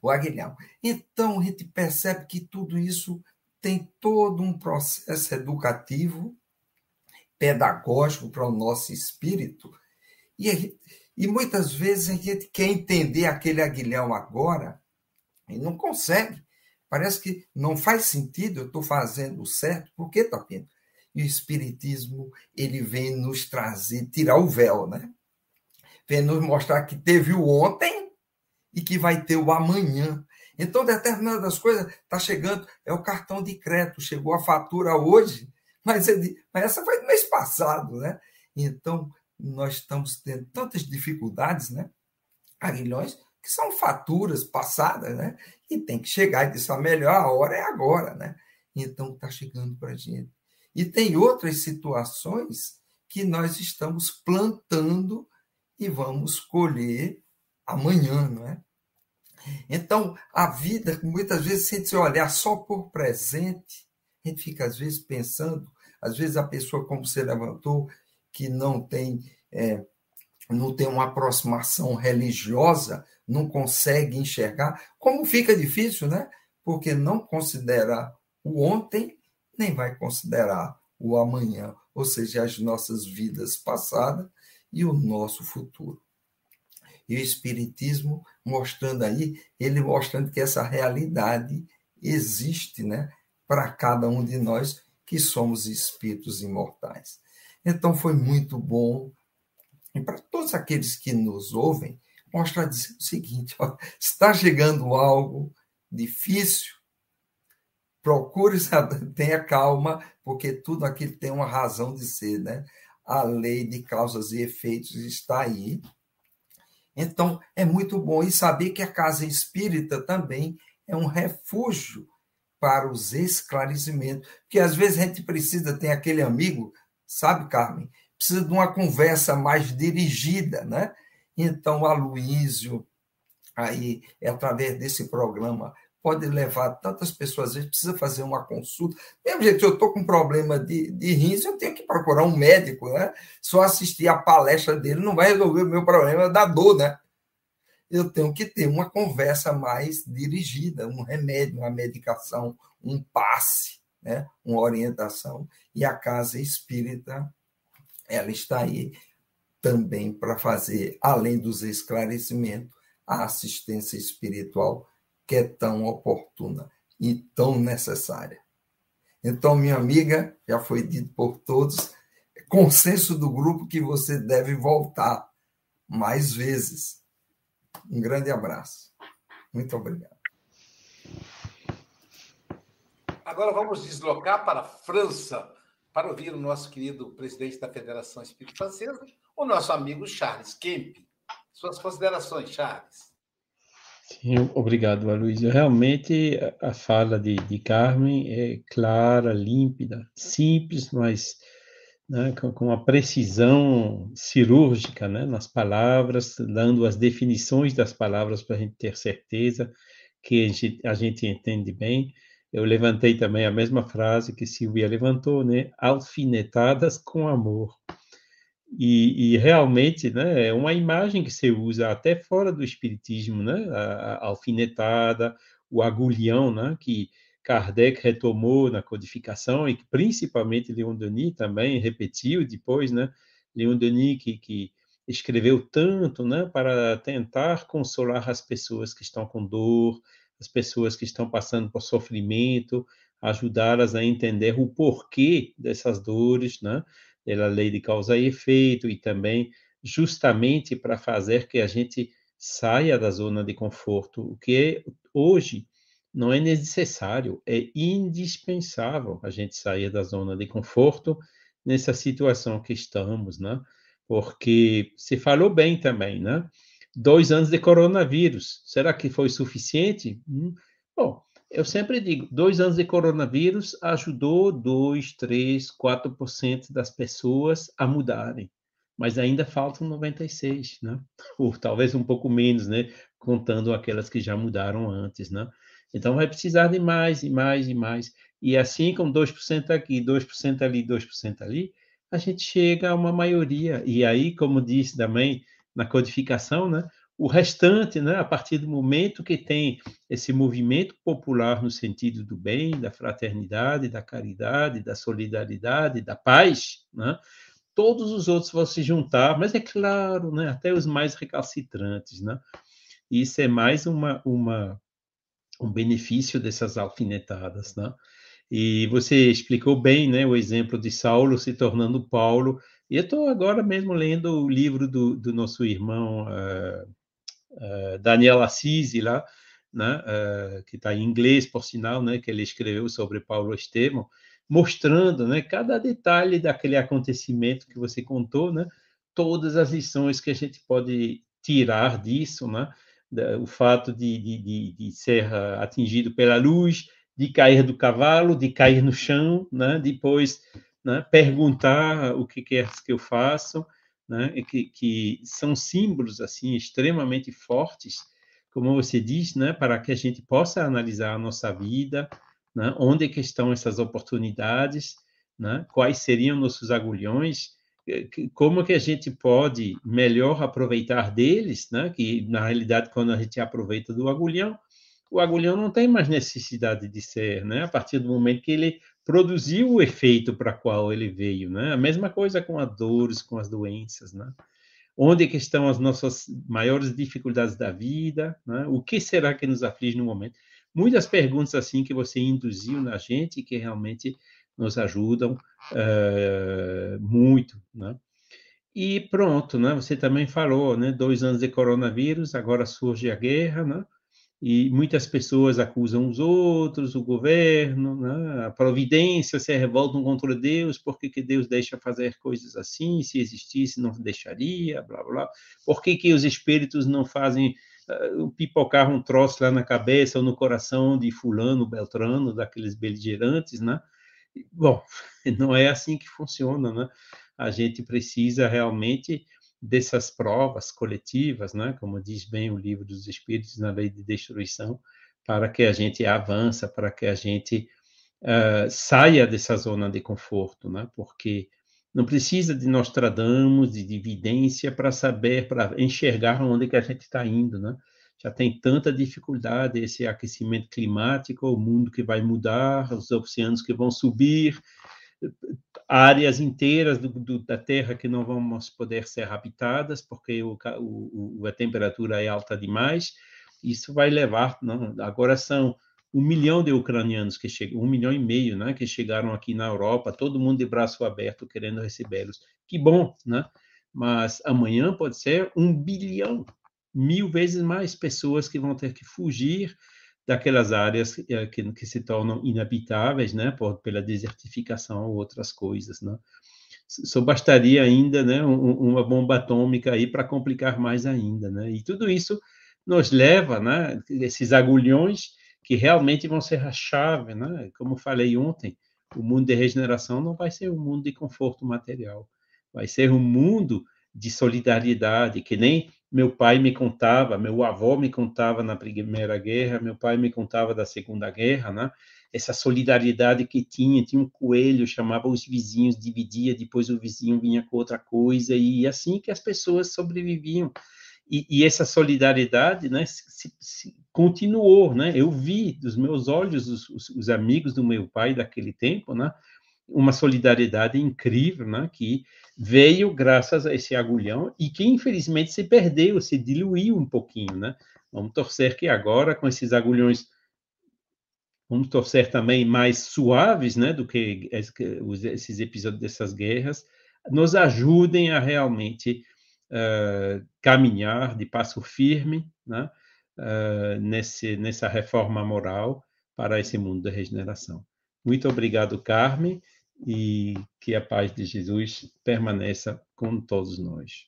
O aguilhão. Então a gente percebe que tudo isso tem todo um processo educativo, pedagógico para o nosso espírito. E, e muitas vezes a gente quer entender aquele aguilhão agora e não consegue. Parece que não faz sentido, eu estou fazendo certo. Por que, Tapino? E o Espiritismo ele vem nos trazer, tirar o véu, né? Vem nos mostrar que teve o ontem e que vai ter o amanhã. Então, determinadas coisas está chegando, é o cartão de crédito, chegou a fatura hoje, mas, ele, mas essa foi do mês passado, né? Então, nós estamos tendo tantas dificuldades, né? Aguilhões, que são faturas passadas, né? E tem que chegar e dizer, a melhor hora é agora, né? Então, está chegando para a gente. E tem outras situações que nós estamos plantando e vamos colher amanhã, não é? Então, a vida, muitas vezes, se a gente olhar só por presente, a gente fica, às vezes, pensando, às vezes a pessoa, como você levantou, que não tem, é, não tem uma aproximação religiosa, não consegue enxergar, como fica difícil, né? Porque não considera o ontem, nem vai considerar o amanhã, ou seja, as nossas vidas passadas e o nosso futuro. E o Espiritismo mostrando aí, ele mostrando que essa realidade existe, né? Para cada um de nós que somos espíritos imortais. Então foi muito bom. E para todos aqueles que nos ouvem, mostrar o seguinte: ó, está chegando algo difícil, procure tenha calma, porque tudo aquilo tem uma razão de ser, né? A lei de causas e efeitos está aí. Então, é muito bom. E saber que a casa espírita também é um refúgio para os esclarecimentos. Porque às vezes a gente precisa, tem aquele amigo, sabe, Carmen? Precisa de uma conversa mais dirigida, né? Então, a Luísio, aí, é através desse programa, pode levar tantas pessoas, às vezes precisa fazer uma consulta. Mesmo se eu estou com problema de, de rins, eu tenho que procurar um médico, né? Só assistir a palestra dele não vai resolver o meu problema da dor, né? Eu tenho que ter uma conversa mais dirigida, um remédio, uma medicação, um passe, né? uma orientação. E a casa espírita, ela está aí também para fazer, além dos esclarecimentos, a assistência espiritual que é tão oportuna e tão necessária. Então, minha amiga, já foi dito por todos, consenso do grupo que você deve voltar mais vezes. Um grande abraço. Muito obrigado. Agora vamos deslocar para a França para ouvir o nosso querido presidente da Federação Espírita Francesa, o nosso amigo Charles Kemp. Suas considerações, Charles. Sim, obrigado, Aloysio. Realmente, a fala de, de Carmen é clara, límpida, simples, mas né, com, com uma precisão cirúrgica né, nas palavras, dando as definições das palavras para a gente ter certeza que a gente, a gente entende bem. Eu levantei também a mesma frase que Silvia levantou, né? Alfinetadas com amor. E, e, realmente, né, é uma imagem que se usa até fora do espiritismo, né, a, a alfinetada, o agulhão, né, que Kardec retomou na codificação e que principalmente Leon Denis também repetiu depois, né, Leon Denis que, que escreveu tanto, né, para tentar consolar as pessoas que estão com dor, as pessoas que estão passando por sofrimento, ajudá-las a entender o porquê dessas dores, né, pela lei de causa e efeito e também justamente para fazer que a gente saia da zona de conforto, o que hoje não é necessário, é indispensável a gente sair da zona de conforto nessa situação que estamos, né? Porque se falou bem também, né? Dois anos de coronavírus, será que foi suficiente? Hum. Bom, eu sempre digo, dois anos de coronavírus ajudou 2, 3, 4% das pessoas a mudarem, mas ainda faltam 96, né? Ou talvez um pouco menos, né? Contando aquelas que já mudaram antes, né? Então vai precisar de mais e mais e mais. E assim, com 2% aqui, 2% ali, 2% ali, a gente chega a uma maioria. E aí, como disse também na codificação, né, o restante, né, a partir do momento que tem esse movimento popular no sentido do bem, da fraternidade, da caridade, da solidariedade, da paz, né, todos os outros vão se juntar, mas é claro, né, até os mais recalcitrantes. Né, isso é mais uma, uma um benefício dessas alfinetadas, né? E você explicou bem, né, o exemplo de Saulo se tornando Paulo. E eu estou agora mesmo lendo o livro do, do nosso irmão uh, uh, Daniel Assisi lá, né, uh, que está em inglês, por sinal, né, que ele escreveu sobre Paulo Estevão, mostrando, né, cada detalhe daquele acontecimento que você contou, né, todas as lições que a gente pode tirar disso, né, o fato de, de, de, ser atingido pela luz, de cair do cavalo, de cair no chão, né? depois né? perguntar o que quer que eu faça, né? que, que são símbolos assim extremamente fortes, como você diz, né? para que a gente possa analisar a nossa vida, né? onde é que estão essas oportunidades, né? quais seriam nossos agulhões, como que a gente pode melhor aproveitar deles, né? Que na realidade quando a gente aproveita do agulhão, o agulhão não tem mais necessidade de ser, né? A partir do momento que ele produziu o efeito para qual ele veio, né? A mesma coisa com as dores, com as doenças, né? Onde que estão as nossas maiores dificuldades da vida, né? O que será que nos aflige no momento? Muitas perguntas assim que você induziu na gente que realmente nos ajudam uh, muito, né? E pronto, né? Você também falou, né? Dois anos de coronavírus, agora surge a guerra, né? E muitas pessoas acusam os outros, o governo, né? a providência, se revoltam contra Deus, por que, que Deus deixa fazer coisas assim? Se existisse, não deixaria, blá, blá. Por que, que os espíritos não fazem uh, pipocar um troço lá na cabeça ou no coração de fulano, beltrano, daqueles beligerantes, né? Bom, não é assim que funciona, né? A gente precisa realmente dessas provas coletivas, né? Como diz bem o livro dos Espíritos na lei de destruição, para que a gente avança, para que a gente uh, saia dessa zona de conforto, né? Porque não precisa de Nostradamus, de evidência para saber, para enxergar onde que a gente está indo, né? já tem tanta dificuldade esse aquecimento climático, o mundo que vai mudar, os oceanos que vão subir, áreas inteiras do, do, da Terra que não vão poder ser habitadas porque o, o, a temperatura é alta demais. Isso vai levar, não, agora são um milhão de ucranianos que chegam, um milhão e meio, né, que chegaram aqui na Europa, todo mundo de braço aberto querendo recebê-los. Que bom, né? Mas amanhã pode ser um bilhão mil vezes mais pessoas que vão ter que fugir daquelas áreas que, eh, que, que se tornam inabitáveis, né, por, pela desertificação ou outras coisas, né. Só bastaria ainda, né, um, uma bomba atômica aí para complicar mais ainda, né. E tudo isso nos leva, né, esses agulhões que realmente vão ser a chave, né. Como falei ontem, o mundo de regeneração não vai ser um mundo de conforto material, vai ser um mundo de solidariedade, que nem meu pai me contava, meu avô me contava na Primeira Guerra, meu pai me contava da Segunda Guerra, né? Essa solidariedade que tinha, tinha um coelho, chamava os vizinhos, dividia, depois o vizinho vinha com outra coisa, e assim que as pessoas sobreviviam. E, e essa solidariedade, né, se, se, continuou, né? Eu vi dos meus olhos os, os, os amigos do meu pai daquele tempo, né? Uma solidariedade incrível, né, que veio graças a esse agulhão e que infelizmente se perdeu, se diluiu um pouquinho, né? Vamos torcer que agora com esses agulhões vamos torcer também mais suaves, né, do que esses episódios dessas guerras, nos ajudem a realmente uh, caminhar de passo firme né, uh, nesse, nessa reforma moral para esse mundo da regeneração. Muito obrigado, Carmen, e que a paz de Jesus permaneça com todos nós.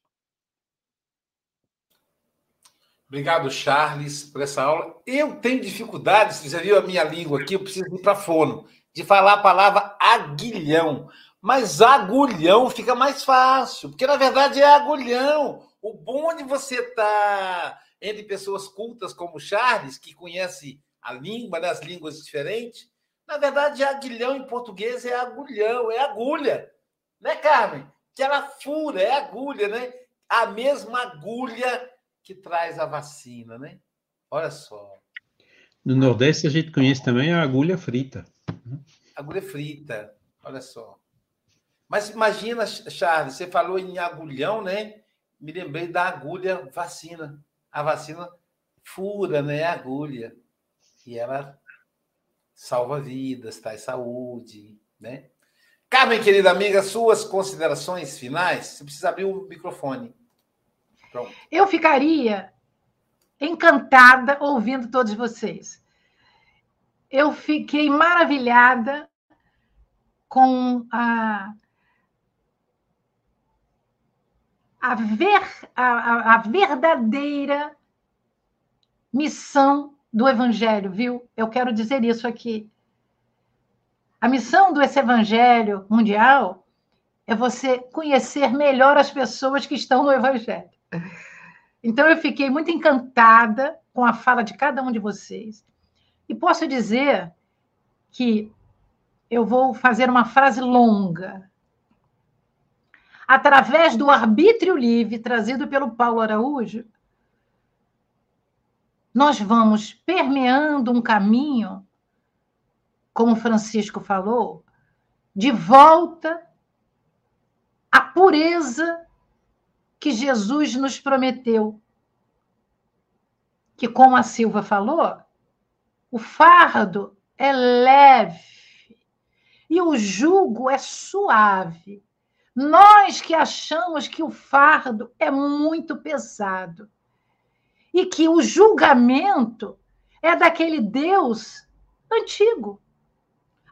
Obrigado, Charles, por essa aula. Eu tenho dificuldade, você já viu a minha língua aqui, eu preciso ir para fono, de falar a palavra aguilhão. Mas agulhão fica mais fácil, porque na verdade é agulhão. O bom de você estar tá entre pessoas cultas como Charles, que conhece a língua, né, as línguas diferentes, na verdade, aguilhão em português é agulhão, é agulha. Né, Carmen? Que ela fura, é agulha, né? A mesma agulha que traz a vacina, né? Olha só. No Nordeste a gente conhece também a agulha frita. Agulha frita, olha só. Mas imagina, Charles, você falou em agulhão, né? Me lembrei da agulha vacina. A vacina fura, né? A agulha. E ela salva vidas, traz saúde, né? Carmen, querida amiga, suas considerações finais? Você precisa abrir o microfone. Pronto. Eu ficaria encantada ouvindo todos vocês. Eu fiquei maravilhada com a, a, ver, a, a verdadeira missão do Evangelho, viu? Eu quero dizer isso aqui. A missão do esse Evangelho mundial é você conhecer melhor as pessoas que estão no Evangelho. Então, eu fiquei muito encantada com a fala de cada um de vocês. E posso dizer que eu vou fazer uma frase longa. Através do arbítrio livre trazido pelo Paulo Araújo, nós vamos permeando um caminho, como Francisco falou, de volta à pureza que Jesus nos prometeu. Que, como a Silva falou, o fardo é leve e o jugo é suave. Nós que achamos que o fardo é muito pesado e que o julgamento é daquele Deus antigo,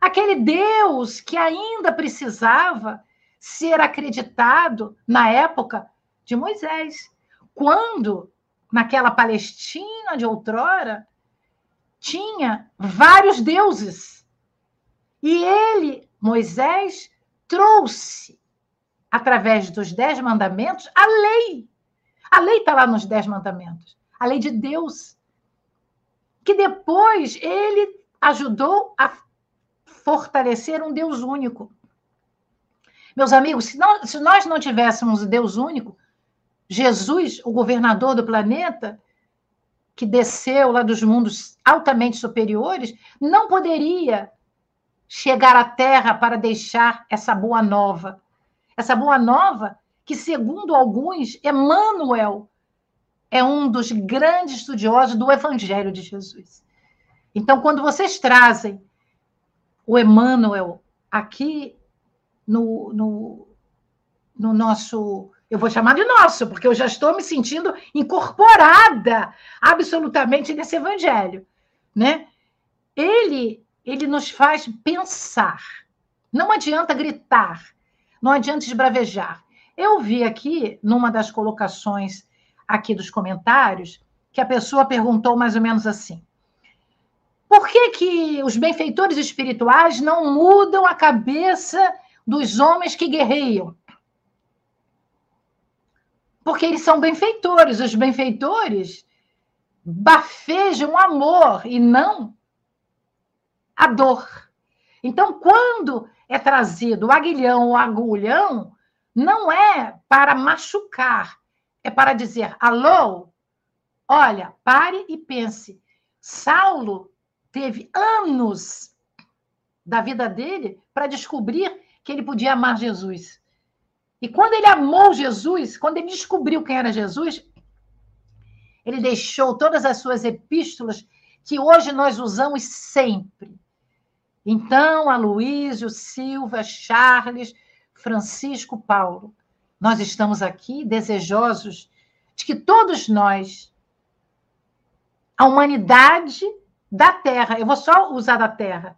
aquele Deus que ainda precisava ser acreditado na época de Moisés. Quando, naquela Palestina de outrora, tinha vários deuses. E ele, Moisés, trouxe, através dos Dez Mandamentos, a lei. A lei está lá nos Dez Mandamentos. A lei de Deus. Que depois ele ajudou a fortalecer um Deus único. Meus amigos, se, não, se nós não tivéssemos o Deus único, Jesus, o governador do planeta, que desceu lá dos mundos altamente superiores, não poderia chegar à Terra para deixar essa boa nova. Essa boa nova que, segundo alguns, Emmanuel é um dos grandes estudiosos do Evangelho de Jesus. Então, quando vocês trazem o Emmanuel aqui no, no, no nosso eu vou chamar de nosso, porque eu já estou me sentindo incorporada absolutamente nesse evangelho, né? Ele, ele nos faz pensar. Não adianta gritar, não adianta esbravejar. Eu vi aqui, numa das colocações aqui dos comentários, que a pessoa perguntou mais ou menos assim: por que, que os benfeitores espirituais não mudam a cabeça dos homens que guerreiam? Porque eles são benfeitores. Os benfeitores bafejam amor e não a dor. Então, quando é trazido o aguilhão ou agulhão, não é para machucar, é para dizer: alô, olha, pare e pense. Saulo teve anos da vida dele para descobrir que ele podia amar Jesus. E quando ele amou Jesus, quando ele descobriu quem era Jesus, ele deixou todas as suas epístolas que hoje nós usamos sempre. Então, Aloísio, Silva, Charles, Francisco, Paulo. Nós estamos aqui desejosos de que todos nós, a humanidade da Terra, eu vou só usar da Terra,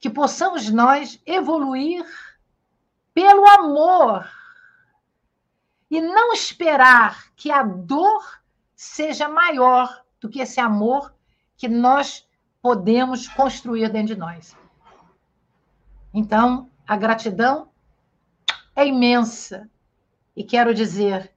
que possamos nós evoluir pelo amor e não esperar que a dor seja maior do que esse amor que nós podemos construir dentro de nós. Então, a gratidão é imensa. E quero dizer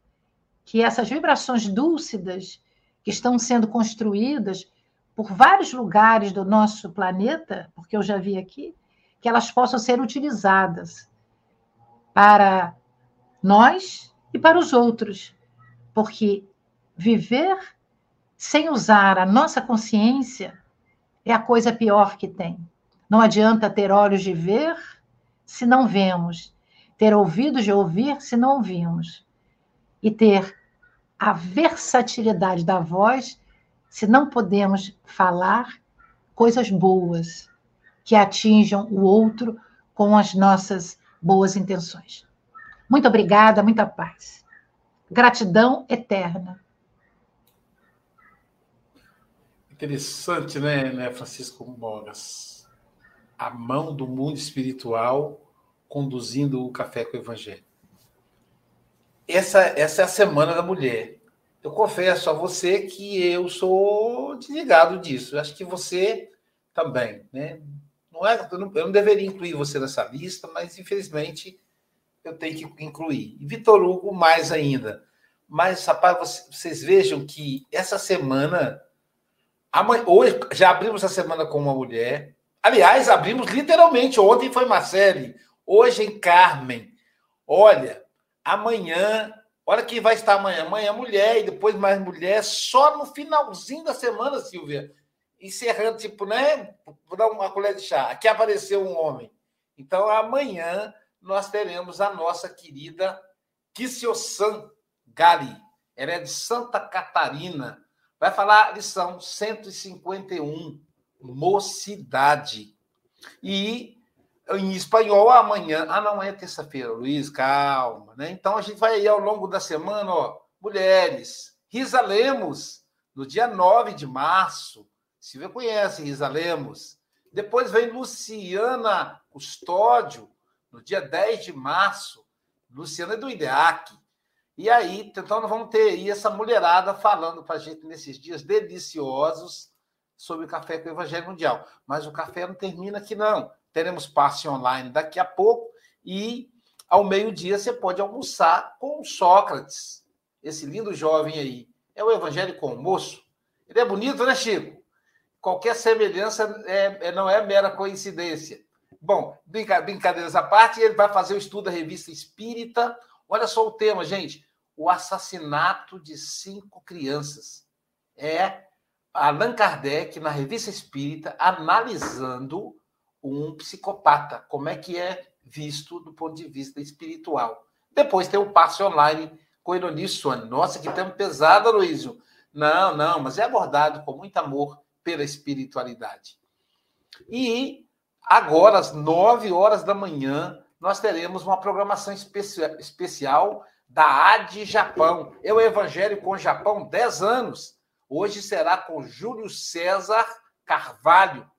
que essas vibrações dúlcidas que estão sendo construídas por vários lugares do nosso planeta, porque eu já vi aqui, que elas possam ser utilizadas para nós e para os outros. Porque viver sem usar a nossa consciência é a coisa pior que tem. Não adianta ter olhos de ver se não vemos, ter ouvidos de ouvir se não ouvimos, e ter a versatilidade da voz se não podemos falar coisas boas que atinjam o outro com as nossas boas intenções. Muito obrigada, muita paz. Gratidão eterna. Interessante, né, né Francisco Bogas? A mão do mundo espiritual conduzindo o café com o Evangelho. Essa, essa é a Semana da Mulher. Eu confesso a você que eu sou desligado disso. Eu acho que você também, né? Não é, eu não, eu não deveria incluir você nessa lista, mas infelizmente eu tenho que incluir. E Vitor Hugo mais ainda. Mas, rapaz, vocês vejam que essa semana hoje já abrimos a semana com uma mulher. Aliás, abrimos literalmente. Ontem foi Marcele, hoje em Carmen. Olha, amanhã, olha quem vai estar amanhã. Amanhã mulher e depois mais mulher, só no finalzinho da semana, Silvia. Encerrando, tipo, né? Vou dar uma colher de chá. Aqui apareceu um homem. Então, amanhã nós teremos a nossa querida Kissiosan Gali. Ela é de Santa Catarina Vai falar lição 151, mocidade. E em espanhol, amanhã. Ah, não, é terça-feira, Luiz, calma. Né? Então a gente vai aí ao longo da semana, ó, mulheres. Risa Lemos, no dia 9 de março. Silvia conhece Risa Lemos. Depois vem Luciana Custódio, no dia 10 de março. Luciana é do IDEAC. E aí, então, nós vamos ter aí essa mulherada falando para a gente nesses dias deliciosos sobre o café com o Evangelho Mundial. Mas o café não termina aqui, não. Teremos passe online daqui a pouco e ao meio-dia você pode almoçar com Sócrates, esse lindo jovem aí. É o Evangelho com o moço. Ele é bonito, né, Chico? Qualquer semelhança é, é não é mera coincidência. Bom, brincadeiras à parte, ele vai fazer o estudo da revista Espírita. Olha só o tema, gente o assassinato de cinco crianças. É Allan Kardec, na Revista Espírita, analisando um psicopata, como é que é visto do ponto de vista espiritual. Depois tem o passe online com ironia. Nossa, que tempo pesado, Luísio. Não, não, mas é abordado com muito amor pela espiritualidade. E agora, às nove horas da manhã, nós teremos uma programação especial da AD Japão. Eu evangelho com Japão 10 anos. Hoje será com Júlio César Carvalho.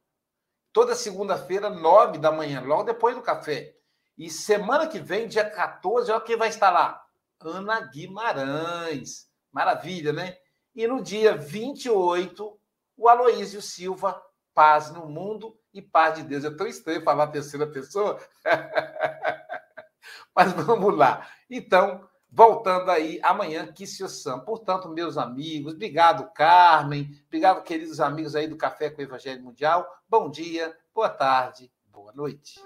Toda segunda-feira, 9 da manhã, logo depois do café. E semana que vem, dia 14, olha quem vai estar lá. Ana Guimarães. Maravilha, né? E no dia 28, o Aloísio Silva, Paz no Mundo e Paz de Deus. É tão estranho falar a terceira pessoa. Mas vamos lá. Então, voltando aí amanhã, Kissio-san. Portanto, meus amigos, obrigado, Carmen, obrigado, queridos amigos aí do Café com o Evangelho Mundial. Bom dia, boa tarde, boa noite.